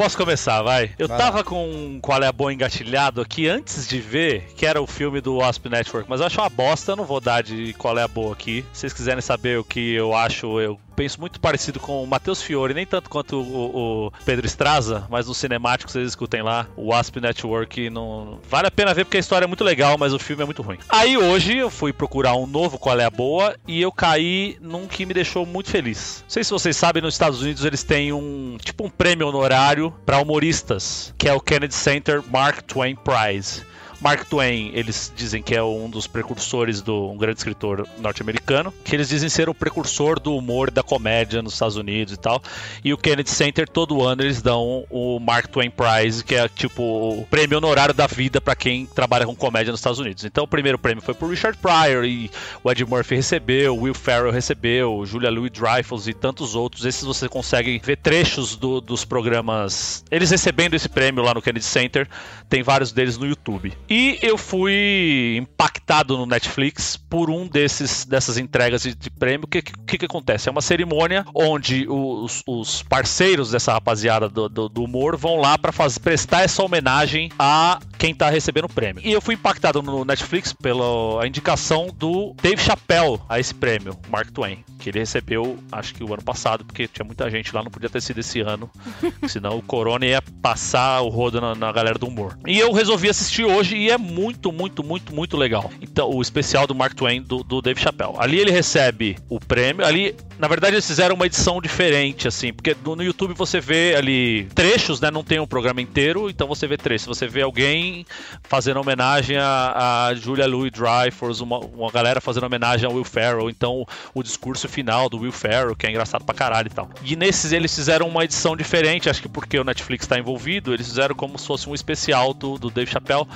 Posso começar, vai. Eu vai tava lá. com Qual é a Boa engatilhado aqui antes de ver, que era o filme do Wasp Network, mas eu acho uma bosta, não vou dar de Qual é a Boa aqui. Se vocês quiserem saber o que eu acho, eu penso muito parecido com o Matheus Fiore, nem tanto quanto o, o, Pedro Estraza, mas no cinemático vocês escutem lá, o Wasp Network. Não... Vale a pena ver porque a história é muito legal, mas o filme é muito ruim. Aí hoje eu fui procurar um novo Qual é a Boa e eu caí num que me deixou muito feliz. Não sei se vocês sabem, nos Estados Unidos eles têm um tipo um prêmio honorário para humoristas, que é o Kennedy Center Mark Twain Prize. Mark Twain, eles dizem que é um dos precursores do um grande escritor norte-americano, que eles dizem ser o precursor do humor da comédia nos Estados Unidos e tal. E o Kennedy Center todo ano eles dão o Mark Twain Prize, que é tipo o prêmio honorário da vida para quem trabalha com comédia nos Estados Unidos. Então o primeiro prêmio foi por Richard Pryor e o Ed Murphy recebeu, o Will Ferrell recebeu, Julia Louis-Dreyfus e tantos outros. Esses você consegue ver trechos do, dos programas eles recebendo esse prêmio lá no Kennedy Center. Tem vários deles no YouTube. E eu fui impactado no Netflix por um desses dessas entregas de, de prêmio. O que, que, que, acontece? É uma cerimônia onde os, os parceiros dessa rapaziada do, do, do humor vão lá para prestar essa homenagem a quem tá recebendo o prêmio. E eu fui impactado no Netflix pela indicação do Dave Chappelle a esse prêmio, Mark Twain, que ele recebeu, acho que o ano passado, porque tinha muita gente lá, não podia ter sido esse ano, senão o Corona ia passar o rodo na, na galera do humor. E eu resolvi assistir hoje e é muito, muito, muito, muito legal. Então, o especial do Mark Twain do, do Dave Chappelle. Ali ele recebe o prêmio. Ali, na verdade, eles fizeram uma edição diferente, assim, porque no, YouTube você vê ali trechos, né? Não tem um programa inteiro, então você vê trechos. Você vê alguém fazendo homenagem a, a Julia Louis-Dreyfus, uma, uma galera fazendo homenagem ao Will Ferrell. Então, o discurso final do Will Ferrell, que é engraçado pra caralho e tal. E nesses eles fizeram uma edição diferente, acho que porque o Netflix está envolvido, eles fizeram como se fosse um especial do, do Dave Chappelle.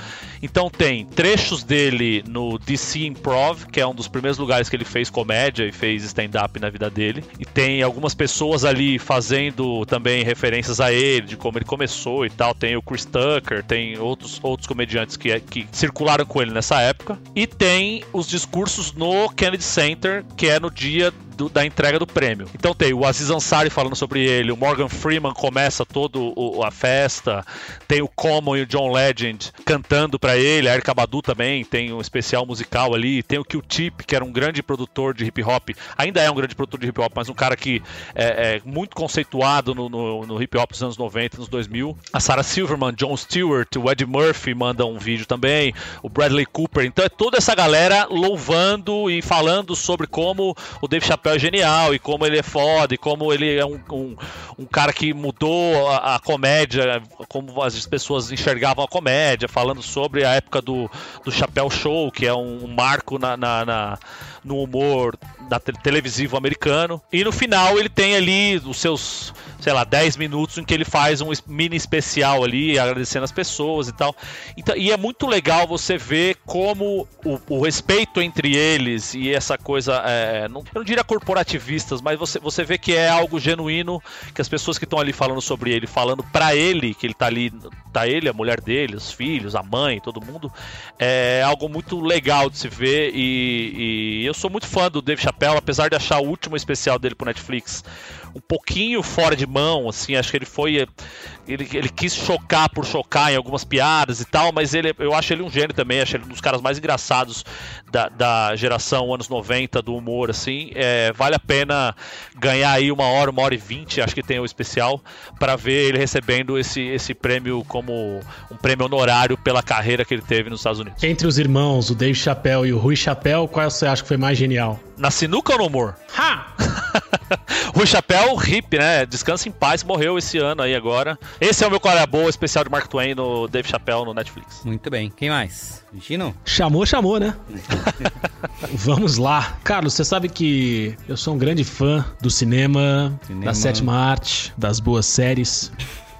Então tem trechos dele no DC Improv, que é um dos primeiros lugares que ele fez comédia e fez stand-up na vida dele. E tem algumas pessoas ali fazendo também referências a ele, de como ele começou e tal. Tem o Chris Tucker, tem outros, outros comediantes que, que circularam com ele nessa época. E tem os discursos no Kennedy Center, que é no dia do, da entrega do prêmio. Então tem o Aziz Ansari falando sobre ele, o Morgan Freeman começa toda a festa, tem o Common e o John Legend cantando para ele, a Erika Badu também tem um especial musical ali, tem o Q-Tip, que era um grande produtor de hip hop, ainda é um grande produtor de hip hop, mas um cara que é, é muito conceituado no, no, no, hip hop dos anos 90, nos 2000. A Sarah Silverman, John Stewart, o Ed Murphy manda um vídeo também, o Bradley Cooper. Então é toda essa galera louvando e falando sobre como o Dave Chappelle papel genial e como ele é foda e como ele é um, um, um cara que mudou a, a, comédia, como as pessoas enxergavam a comédia, falando sobre a época do, do Chapéu Show, que é um, um marco na, na, na, no humor da te televisivo americano. E no final ele tem ali os seus sei lá, 10 minutos em que ele faz um mini especial ali, agradecendo as pessoas e tal. Então, e é muito legal você ver como o, o respeito entre eles e essa coisa, é, não, eu não diria corporativistas, mas você, você vê que é algo genuíno, que as pessoas que estão ali falando sobre ele, falando para ele, que ele tá ali, tá ele, a mulher dele, os filhos, a mãe, todo mundo, é algo muito legal de se ver e, e eu sou muito fã do Dave Chappelle, apesar de achar o último especial dele pro Netflix um pouquinho fora de mão, assim, acho que ele foi ele, ele quis chocar por chocar em algumas piadas e tal, mas ele, eu acho ele um gênio também, acho ele um dos caras mais engraçados da, da geração anos 90 do humor, assim. É, vale a pena ganhar aí uma hora, uma hora e vinte, acho que tem o especial, para ver ele recebendo esse, esse prêmio como um prêmio honorário pela carreira que ele teve nos Estados Unidos. Entre os irmãos, o Dave Chappelle e o Rui Chappelle, qual você acha que foi mais genial? Na sinuca ou no humor? Ha! Rui Chappelle, hip, né? Descansa em paz, morreu esse ano aí agora. Esse é o meu Qual é Boa, especial de Mark Twain no Dave Chappelle no Netflix. Muito bem. Quem mais? Gino? Chamou, chamou, né? Vamos lá. Carlos, você sabe que eu sou um grande fã do cinema, cinema. da sétima arte, das boas séries.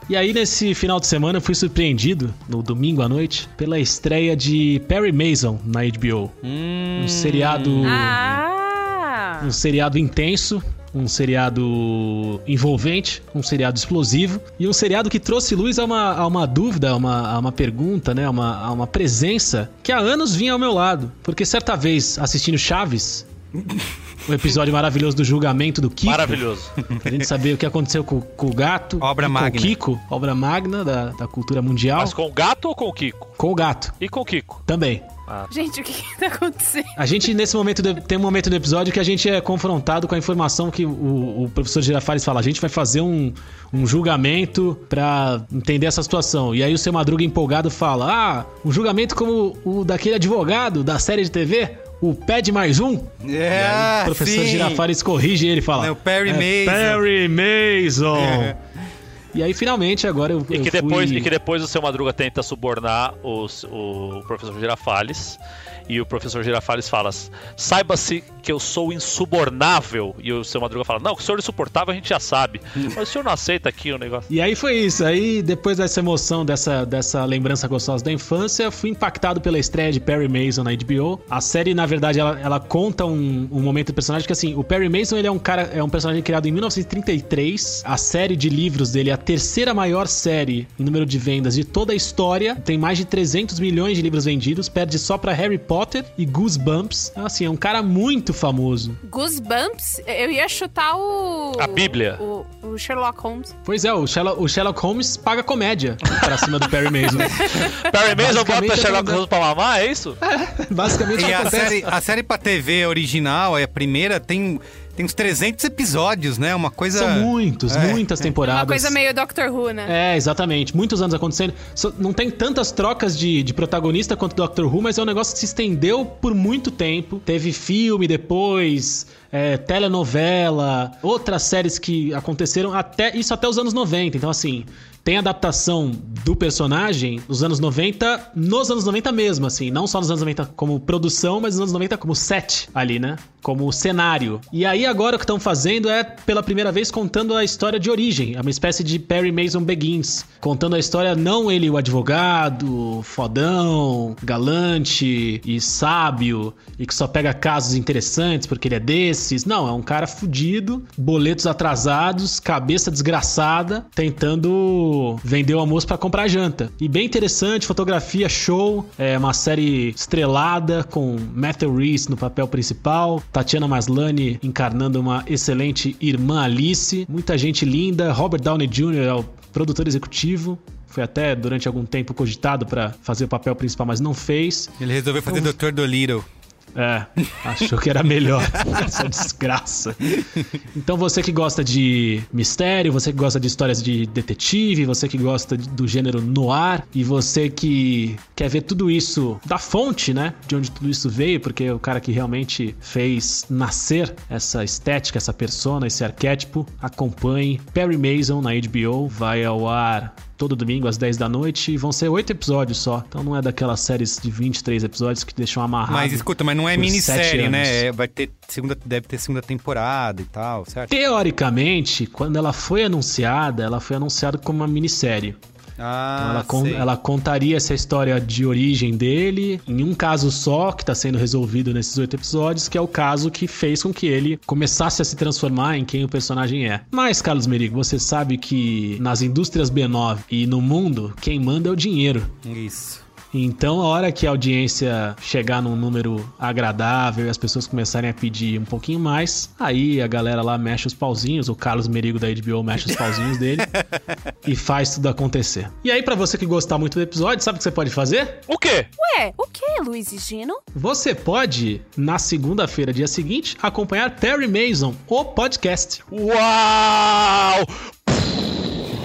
E aí, nesse final de semana, eu fui surpreendido, no domingo à noite, pela estreia de Perry Mason na HBO. Hum. Um seriado. Ah. Um seriado intenso, um seriado envolvente, um seriado explosivo e um seriado que trouxe luz a uma, a uma dúvida, a uma, a uma pergunta, né? A uma, a uma presença que há anos vinha ao meu lado. Porque certa vez, assistindo Chaves, o episódio maravilhoso do julgamento do Kiko. Maravilhoso. Pra gente saber o que aconteceu com, com o gato. Obra magna. Com o Kiko, obra magna da, da cultura mundial. Mas com o gato ou com o Kiko? Com o gato. E com o Kiko? Também. Ah. Gente, o que, que tá acontecendo? A gente, nesse momento, tem um momento do episódio que a gente é confrontado com a informação que o, o professor Girafales fala. A gente vai fazer um, um julgamento para entender essa situação. E aí o seu Madruga empolgado fala: Ah, um julgamento como o daquele advogado da série de TV? o Pede Mais Um. É, o professor sim. Girafales corrige ele e fala: É o Perry é Mason. Perry Mason. É. E aí, finalmente, agora eu. E que, eu depois, fui... e que depois o seu Madruga tenta subornar os, o professor Girafales. E o professor Girafales fala: saiba-se que eu sou insubornável. E o seu Madruga fala: não, que o senhor é insuportável a gente já sabe. Mas o senhor não aceita aqui o negócio. E aí foi isso. Aí, depois dessa emoção, dessa, dessa lembrança gostosa da infância, fui impactado pela estreia de Perry Mason na HBO. A série, na verdade, ela, ela conta um, um momento do personagem que, assim, o Perry Mason ele é um cara, é um personagem criado em 1933. A série de livros dele é a terceira maior série em número de vendas de toda a história. Tem mais de 300 milhões de livros vendidos, perde só para Harry Potter Potter e Goosebumps. Assim, é um cara muito famoso. Goosebumps? Eu ia chutar o. A Bíblia. O, o Sherlock Holmes. Pois é, o Sherlock, o Sherlock Holmes paga comédia pra cima do Perry Mason. Perry Mason bota Sherlock Holmes pra mamar, é isso? É, basicamente E a série, a série pra TV original, é a primeira, tem tem uns 300 episódios, né? Uma coisa. São muitos, é, muitas temporadas. Uma coisa meio Doctor Who, né? É, exatamente. Muitos anos acontecendo. Não tem tantas trocas de, de protagonista quanto Doctor Who, mas é um negócio que se estendeu por muito tempo. Teve filme depois. É, telenovela, outras séries que aconteceram até isso até os anos 90. Então, assim, tem adaptação do personagem nos anos 90, nos anos 90 mesmo, assim, não só nos anos 90 como produção, mas nos anos 90 como set ali, né? Como cenário. E aí agora o que estão fazendo é, pela primeira vez, contando a história de origem. É uma espécie de Perry Mason Begins. Contando a história, não ele o advogado, fodão, galante e sábio, e que só pega casos interessantes porque ele é Não, é um cara fudido, boletos atrasados, cabeça desgraçada, tentando vender o almoço para comprar janta. E bem interessante, fotografia show, é uma série estrelada com Matthew Reese no papel principal, Tatiana Maslany encarnando uma excelente irmã Alice, muita gente linda, Robert Downey Jr. é o produtor executivo, foi até durante algum tempo cogitado para fazer o papel principal, mas não fez. Ele resolveu fazer então, Dr. Dolittle. É, achou que era melhor essa desgraça. Então você que gosta de mistério, você que gosta de histórias de detetive, você que gosta do gênero noir e você que quer ver tudo isso da fonte, né? De onde tudo isso veio, porque o cara que realmente fez nascer essa estética, essa persona, esse arquétipo, acompanhe Perry Mason na HBO, vai ao ar todo domingo às 10 da noite e vão ser oito episódios só. Então não é daquelas séries de 23 episódios que deixam amarrado. Mas escuta, mas não é minissérie, né? É, vai ter segunda, deve ter segunda temporada e tal, certo? Teoricamente, quando ela foi anunciada, ela foi anunciada como uma minissérie. Ah, então ela, con ela, contaria essa história de origem dele em um caso só, que está sendo resolvido nesses oito episódios, que é o caso que fez com que ele começasse a se transformar em quem o personagem é. Mas, Carlos Merigo, você sabe que nas indústrias B9 e no mundo, quem manda é o dinheiro. Isso. Então, a hora que a audiência chegar num número agradável e as pessoas começarem a pedir um pouquinho mais, aí a galera lá mexe os pauzinhos, o Carlos Merigo da HBO mexe os pauzinhos dele e faz tudo acontecer. E aí, para você que gostar muito do episódio, sabe o que você pode fazer? O quê? Ué, o quê, Luiz e Gino? Você pode, na segunda-feira, dia seguinte, acompanhar Perry Mason, o podcast. Uau!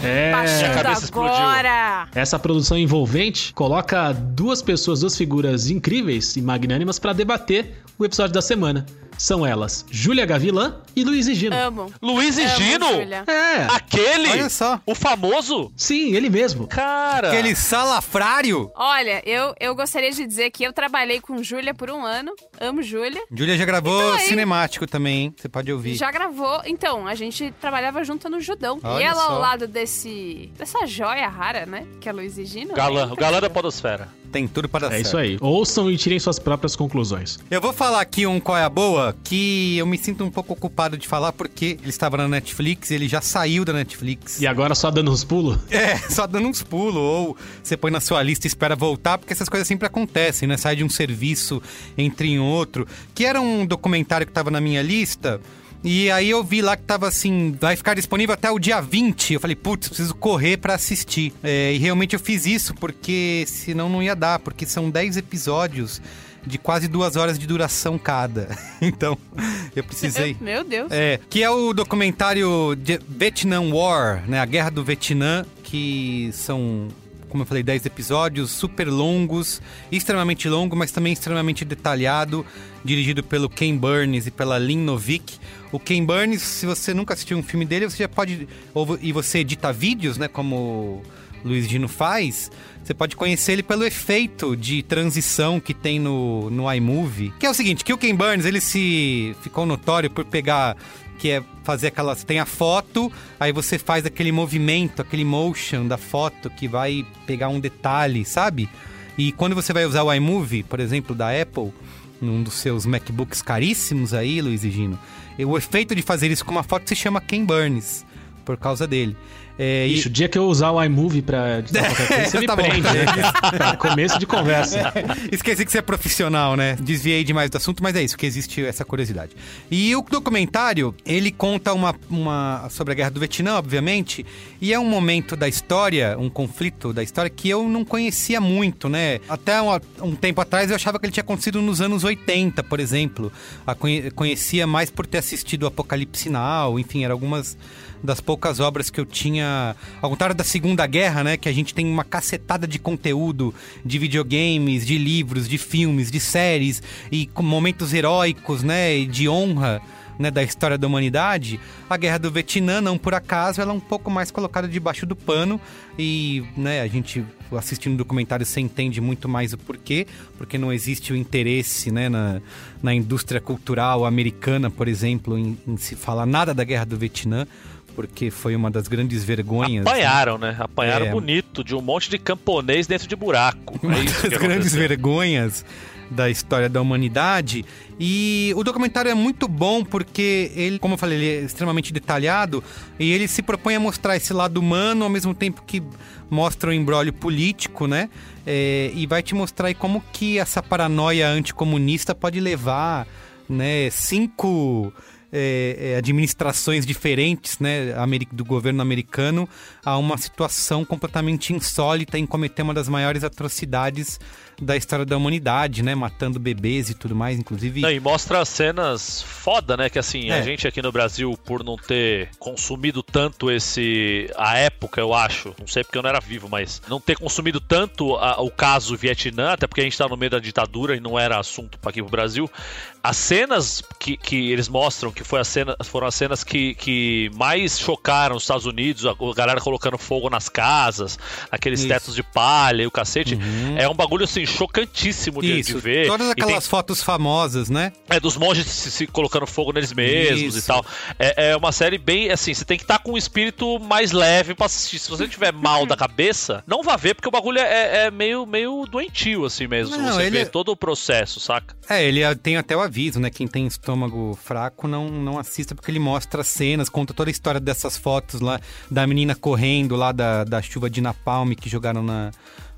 É. Baixando agora! Essa produção envolvente coloca duas pessoas, duas figuras incríveis e magnânimas para debater o episódio da semana. São elas Júlia Gavilã e Luiz e Gino. Amo. Luiz e Amo, Gino? Júlia. É. Aquele? Olha só. O famoso? Sim, ele mesmo. Cara. Aquele salafrário. Olha, eu, eu gostaria de dizer que eu trabalhei com Júlia por um ano. Amo Júlia. Júlia já gravou Então aí- cinemático também, hein? Você pode ouvir. Já gravou. Então, a gente trabalhava junto no Judão. Olha e ela só. ao lado desse. dessa joia rara, né? Que é Luiz e Gino. Galã. né? O galã da podosfera. Tem tudo para dar É certo. isso aí. Ouçam e tirem suas próprias conclusões. Eu vou falar aqui um qual é a boa, que eu me sinto um pouco ocupado de falar, porque ele estava na Netflix, ele já saiu da Netflix. E agora só dando uns pulos? É, só dando uns pulos, ou você põe na sua lista e espera voltar, porque essas coisas sempre acontecem, né? Sai de um serviço, entra em outro. Que era um documentário que estava na minha lista. E aí eu vi lá que tava assim, vai ficar disponível até o dia 20. Eu falei, putz, preciso correr pra assistir. É, e realmente eu fiz isso, porque senão não ia dar, porque são 10 episódios de quase duas horas de duração cada. Então, eu precisei. Meu Deus. É, que é o documentário de Vietnam War, né? A Guerra do Vietnã, que são, como eu falei, 10 episódios super longos, extremamente longo, mas também extremamente detalhado, dirigido pelo Ken Burns e pela Lynn Novick. O Ken Burns, se você nunca assistiu um filme dele, você já pode ou, e você edita vídeos, né, como o Luiz Dino faz, você pode conhecer ele pelo efeito de transição que tem no, no iMovie. Que é o seguinte, que o Ken Burns, ele se ficou notório por pegar que é fazer aquelas tem a foto, aí você faz aquele movimento, aquele motion da foto que vai pegar um detalhe, sabe? E quando você vai usar o iMovie, por exemplo, da Apple, num dos seus MacBooks caríssimos aí, Luiz e Gino, o efeito de fazer isso com uma foto se chama Ken Burns, por causa dele. É, e- Ixi, o dia que eu usar o iMovie pra editar qualquer coisa, você me Tá bom. prende, né? Pra começo de conversa. Esqueci que você é profissional, né? Desviei demais do assunto, mas é isso, que existe essa curiosidade. E o documentário, ele conta uma, uma sobre a Guerra do Vietnã, obviamente, e é um momento da história, um conflito da história que eu não conhecia muito, né? Até um, um tempo atrás eu achava que ele tinha acontecido nos anos 80, por exemplo. A conhe- conhecia mais por ter assistido o Apocalipse Now, enfim, eram algumas das poucas obras que eu tinha. Ao contrário da Segunda Guerra, né? Que a gente tem uma cacetada de conteúdo de videogames, de livros, de filmes, de séries e com momentos heróicos, né? E de honra né, da história da humanidade, a guerra do Vietnã, não por acaso, ela é um pouco mais colocada debaixo do pano e né, a gente assistindo o documentário você entende muito mais o porquê, porque não existe o interesse né, na, na indústria cultural americana, por exemplo, em, em se falar nada da guerra do Vietnã porque foi uma das grandes vergonhas. Apanharam, né? Apanharam é... bonito de um monte de camponês dentro de buraco. Uma é das grandes vergonhas da história da humanidade. E o documentário é muito bom porque ele, como eu falei, ele é extremamente detalhado e ele se propõe a mostrar esse lado humano ao mesmo tempo que mostra o embrólio político, né? É, e vai te mostrar aí como que essa paranoia anticomunista pode levar, né, cinco é, é, administrações diferentes né, do governo americano a uma situação completamente insólita em cometer uma das maiores atrocidades da história da humanidade, né? Matando bebês e tudo mais, inclusive. Não, e mostra cenas foda, né? Que assim, é. a gente aqui no Brasil, por não ter consumido tanto esse. A época, eu acho, não sei porque eu não era vivo, mas não ter consumido tanto a, o caso Vietnã, até porque a gente tá no meio da ditadura e não era assunto para aqui pro Brasil. As cenas que, que eles mostram, que foi a cena, foram as cenas que, que mais chocaram os Estados Unidos, a, a galera colocando fogo nas casas, aqueles Isso. tetos de palha e o cacete, uhum. é um bagulho assim chocantíssimo de, de ver. Todas aquelas tem... fotos famosas, né? É, dos monges se, se colocando fogo neles mesmos Isso. e tal. É, é, uma série bem, assim, você tem que estar tá com um espírito mais leve pra assistir. Se você tiver mal da cabeça, não vá ver, porque o bagulho é, é meio, meio doentio, assim mesmo. Não, você ele... vê é todo o processo, saca? É, ele é, tem até o aviso, né? Quem tem estômago fraco não, não assista, porque ele mostra cenas, conta toda a história dessas fotos lá da menina correndo lá da, da chuva de napalm que jogaram na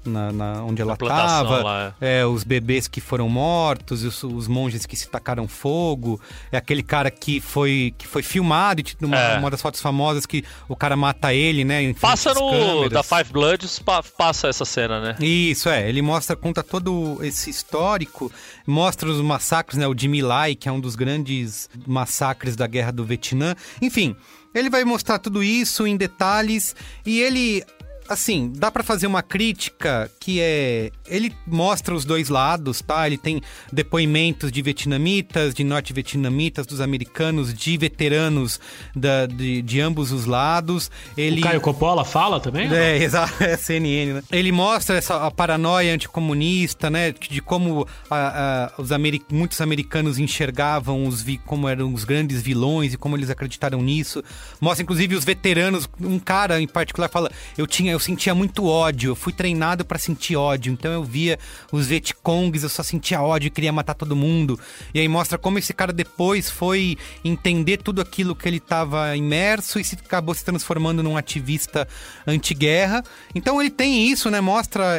na, na onde ela estava, é. os bebês que foram mortos, os, os, monges que se tacaram fogo, é aquele cara que foi que foi filmado, uma, é. uma das fotos famosas que o cara mata ele, né? Passa no da Five Bloods, passa essa cena, né? Isso é, ele mostra conta todo esse histórico, mostra os massacres, né? O de Milai, que é um dos grandes massacres da Guerra do Vietnã, enfim. Ele vai mostrar tudo isso em detalhes e ele assim, dá para fazer uma crítica que é. Ele mostra os dois lados, tá? Ele tem depoimentos de vietnamitas, de norte-vietnamitas, dos americanos, de veteranos da, de, de ambos os lados. Ele... O Caio Coppola fala também? É, exato, é CNN, né? Ele mostra essa a paranoia anticomunista, né? De como a, a, os ameri muitos americanos enxergavam os vi como eram os grandes vilões e como eles acreditaram nisso. Mostra, inclusive, os veteranos. Um cara em particular fala: Eu tinha eu sentia muito ódio. Eu fui treinado para sentir ódio. Então eu via os Vietcongs, eu só sentia ódio e queria matar todo mundo. E aí mostra como esse cara depois foi entender tudo aquilo que ele estava imerso e se acabou se transformando num ativista anti-guerra. Então ele tem isso, né? Mostra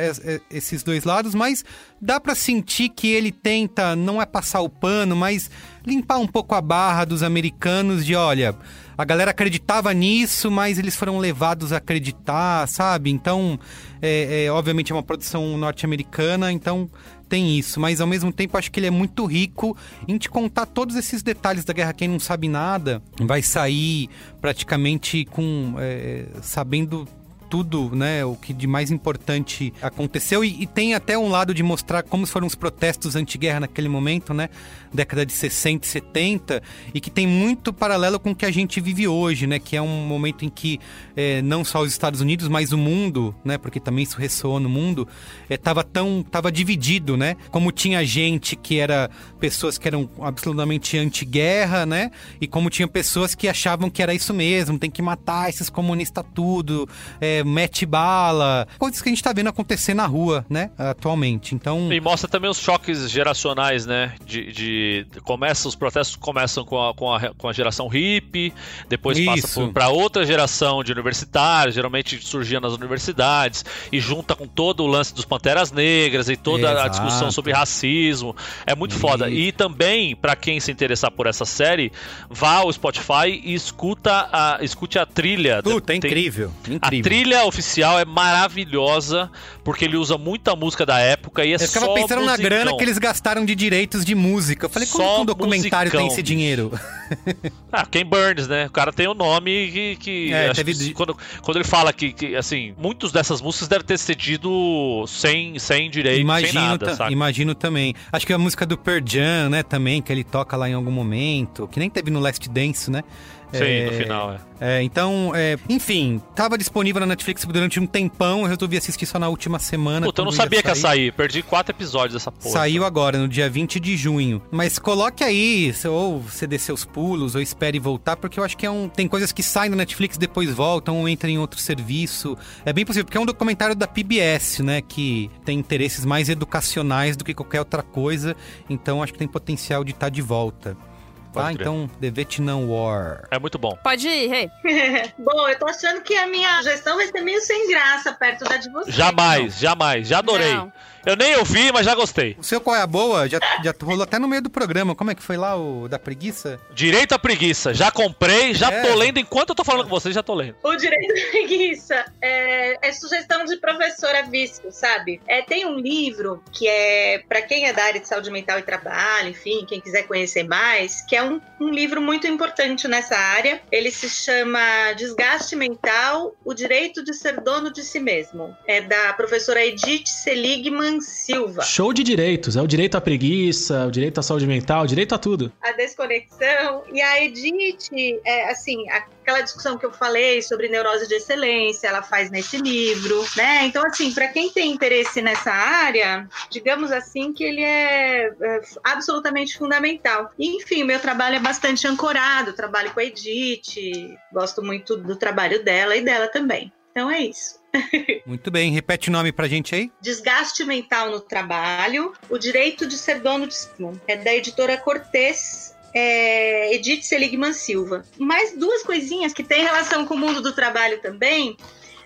esses dois lados, mas dá para sentir que ele tenta não é passar o pano, mas limpar um pouco a barra dos americanos de, olha, a galera acreditava nisso, mas eles foram levados a acreditar, sabe? Então, é, é obviamente é uma produção norte-americana, então tem isso. Mas ao mesmo tempo acho que ele é muito rico em te contar todos esses detalhes da guerra. Quem não sabe nada vai sair praticamente com é, sabendo tudo, né, o que de mais importante aconteceu. E, e, tem até um lado de mostrar como foram os protestos anti-guerra naquele momento, né, década de 60 e 70 e que tem muito paralelo com o que a gente vive hoje, né, que é um momento em que é, não só os Estados Unidos, mas o mundo, né, porque também isso ressoou no mundo, estava é, tão, tava dividido, né, como tinha gente que era pessoas que eram absolutamente anti-guerra, né, e como tinha pessoas que achavam que era isso mesmo, tem que matar esses comunistas tudo, é, mete bala, coisas que a gente tá vendo acontecer na rua, né, atualmente. Então. E mostra também os choques geracionais, né? De. de começa, os protestos começam com a, com a, com a geração hippie, depois Isso. passa para outra geração de universitários, geralmente surgia nas universidades, e junta com todo o lance dos Panteras Negras e toda Exato. a discussão sobre racismo. É muito foda. E também, para quem se interessar por essa série, vá ao Spotify e escuta a, escute a trilha. Puta, é incrível. incrível. A trilha trilha oficial é maravilhosa, porque ele usa muita música da época e é Eu ficava só pensando na musicão. grana que eles gastaram de direitos de música. Eu falei, como Só que um documentário musicão, tem esse dinheiro? Ah, Ken Burns, né? O cara tem o nome que. que É, teve que quando, quando ele fala que, que, assim, muitos dessas músicas devem ter cedido sem, sem direito, sem Imagino, nada, ta- saca? imagino também. Acho que a música do Pearl Jam, né, também, que ele toca lá em algum momento, que nem teve no Last Dance, né? Sim, É, no final, é. É, então, é, enfim, tava disponível na Netflix durante um tempão, eu resolvi assistir só na última semana. Puta, eu não sabia que ia sair. Perdi quatro episódios dessa porra. Saiu agora, no dia 20 de junho. Mas coloque aí, ou você descer os pulos, ou espere voltar, porque eu acho que é um. Tem coisas que saem da Netflix, depois voltam, ou entram em outro serviço. É bem possível, porque é um documentário da PBS, né? Que tem interesses mais educacionais do que qualquer outra coisa. Então acho que tem potencial de estar de volta. Pode Tá? crer. Então, The Vietnam War. É muito bom. Pode ir, Rei. Bom, eu tô achando que a minha sugestão vai ser meio sem graça perto da de vocês. Jamais, jamais. Já adorei. Não. Eu nem ouvi, mas já gostei. O seu qual é a boa? Já, já rolou até no meio do programa. Como é que foi lá o da preguiça? Direito à preguiça. Já comprei, já É. tô lendo. Enquanto eu tô falando com vocês, já tô lendo. O direito à preguiça é, é sugestão de professora Visco, sabe? É, tem um livro que é para quem é da área de saúde mental e trabalho, enfim, quem quiser conhecer mais, que é um, um livro muito importante nessa área. Ele se chama Desgaste Mental: O Direito de Ser Dono de Si Mesmo. É da professora Edith Seligman Silva. Show de direitos. É o direito à preguiça, o direito à saúde mental, o direito a tudo. a desconexão. E a Edith, é, assim, aquela discussão que eu falei sobre neurose de excelência, ela faz nesse livro, né? Então, assim, para quem tem interesse nessa área, digamos assim que ele é, é absolutamente fundamental. E, enfim, o meu trabalho é bastante ancorado, trabalho com a Edith, gosto muito do trabalho dela e dela também. Então é isso. Muito bem, repete o nome pra gente aí. Desgaste mental no trabalho, o direito de ser dono de si. É da editora Cortez. É, Edith Seligman Silva. Mais duas coisinhas que têm relação com o mundo do trabalho também.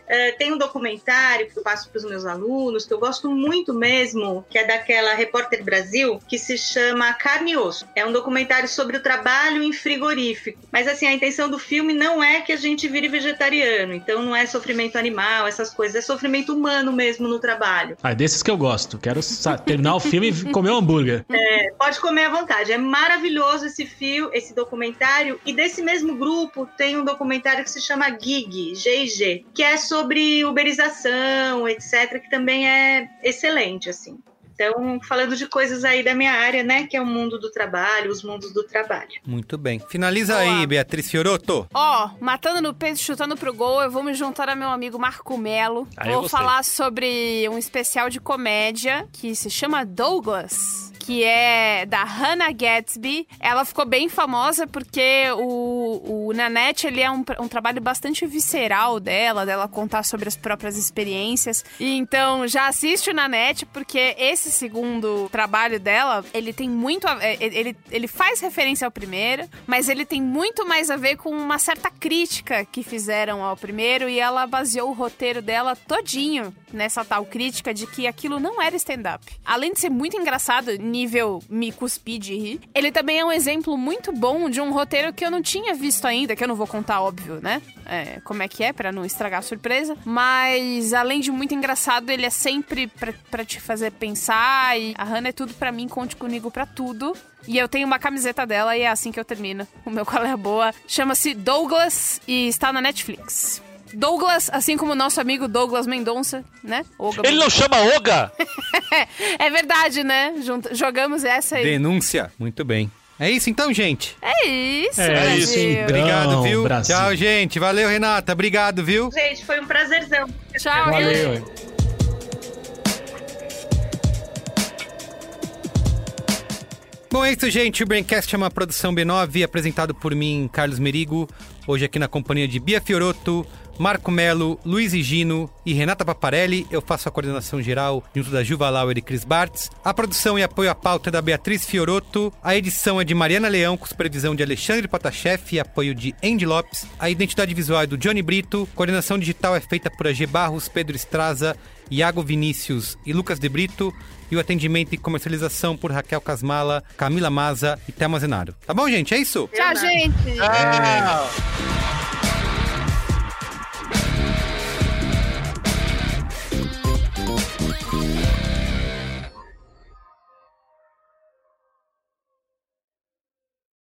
É, tem um documentário que eu passo para os meus alunos, que eu gosto muito mesmo, que é daquela Repórter Brasil, que se chama Carne e Osso. É um documentário sobre o trabalho em frigorífico. Mas assim, a intenção do filme não é que a gente vire vegetariano, então não é sofrimento animal, essas coisas, é sofrimento humano mesmo no trabalho. Ah, é desses que eu gosto. Quero terminar o filme e comer um hambúrguer. É, pode comer à vontade. É maravilhoso esse fio, esse documentário. E desse mesmo grupo tem um documentário que se chama Gig, GIG, que é sobre uberização, etc, que também é excelente, assim. Então, falando de coisas aí da minha área, né, que é o mundo do trabalho, os mundos do trabalho. Muito bem. Finaliza Boa. aí, Beatriz Fioroto. Ó, matando no peito, chutando pro gol, eu vou me juntar a meu amigo Marco Melo. Eu vou falar sobre um especial de comédia que se chama Douglas. Que é da Hannah Gatsby. Ela ficou bem famosa porque o, o Nanette ele é um, um trabalho bastante visceral dela, dela contar sobre as próprias experiências. E então já assiste o Nanette, porque esse segundo trabalho dela, ele tem muito. A, é, ele, ele faz referência ao primeiro, mas ele tem muito mais a ver com uma certa crítica que fizeram ao primeiro e ela baseou o roteiro dela todinho nessa tal crítica de que aquilo não era stand-up. Além de ser muito engraçado, nível me cuspir de rir, ele também é um exemplo muito bom de um roteiro que eu não tinha visto ainda, que eu não vou contar, óbvio, né? É, como é que é, pra não estragar a surpresa. Mas, além de muito engraçado, ele é sempre pra te fazer pensar. E a Hannah é tudo pra mim, conte comigo pra tudo. E eu tenho uma camiseta dela e é assim que eu termino. O meu qual é a boa. Chama-se Douglas e está na Netflix. Douglas, assim como o nosso amigo Douglas Mendonça, né? Olga Ele não chama Oga? É verdade, né? Jogamos essa aí. Denúncia. Muito bem. É isso então, gente. É isso, É Brasil. isso, então. Obrigado, viu? Brasil. Tchau, gente. Valeu, Renata. Obrigado, viu? Gente, foi um prazerzão. Tchau. Valeu. hein? Bom, é isso, gente. O Braincast é uma produção B9, apresentado por mim, Carlos Merigo. Hoje aqui na companhia de Bia Fioroto, Marco Melo, Luiz Higino e Renata Paparelli. Eu faço a coordenação geral junto da Juva Lauer e Cris Bartz. A produção e apoio à pauta é da Beatriz Fioroto. A edição é de Mariana Leão, com supervisão de Alexandre Potashev e apoio de Andy Lopes. A identidade visual é do Johnny Brito. Coordenação digital é feita por AG Barros, Pedro Estraza, Iago Vinícius e Lucas de Brito. E o atendimento e comercialização por Raquel Casmala, Camila Maza e Thelma Zenaro. Tá bom, gente? É isso? Tchau, gente. Ah!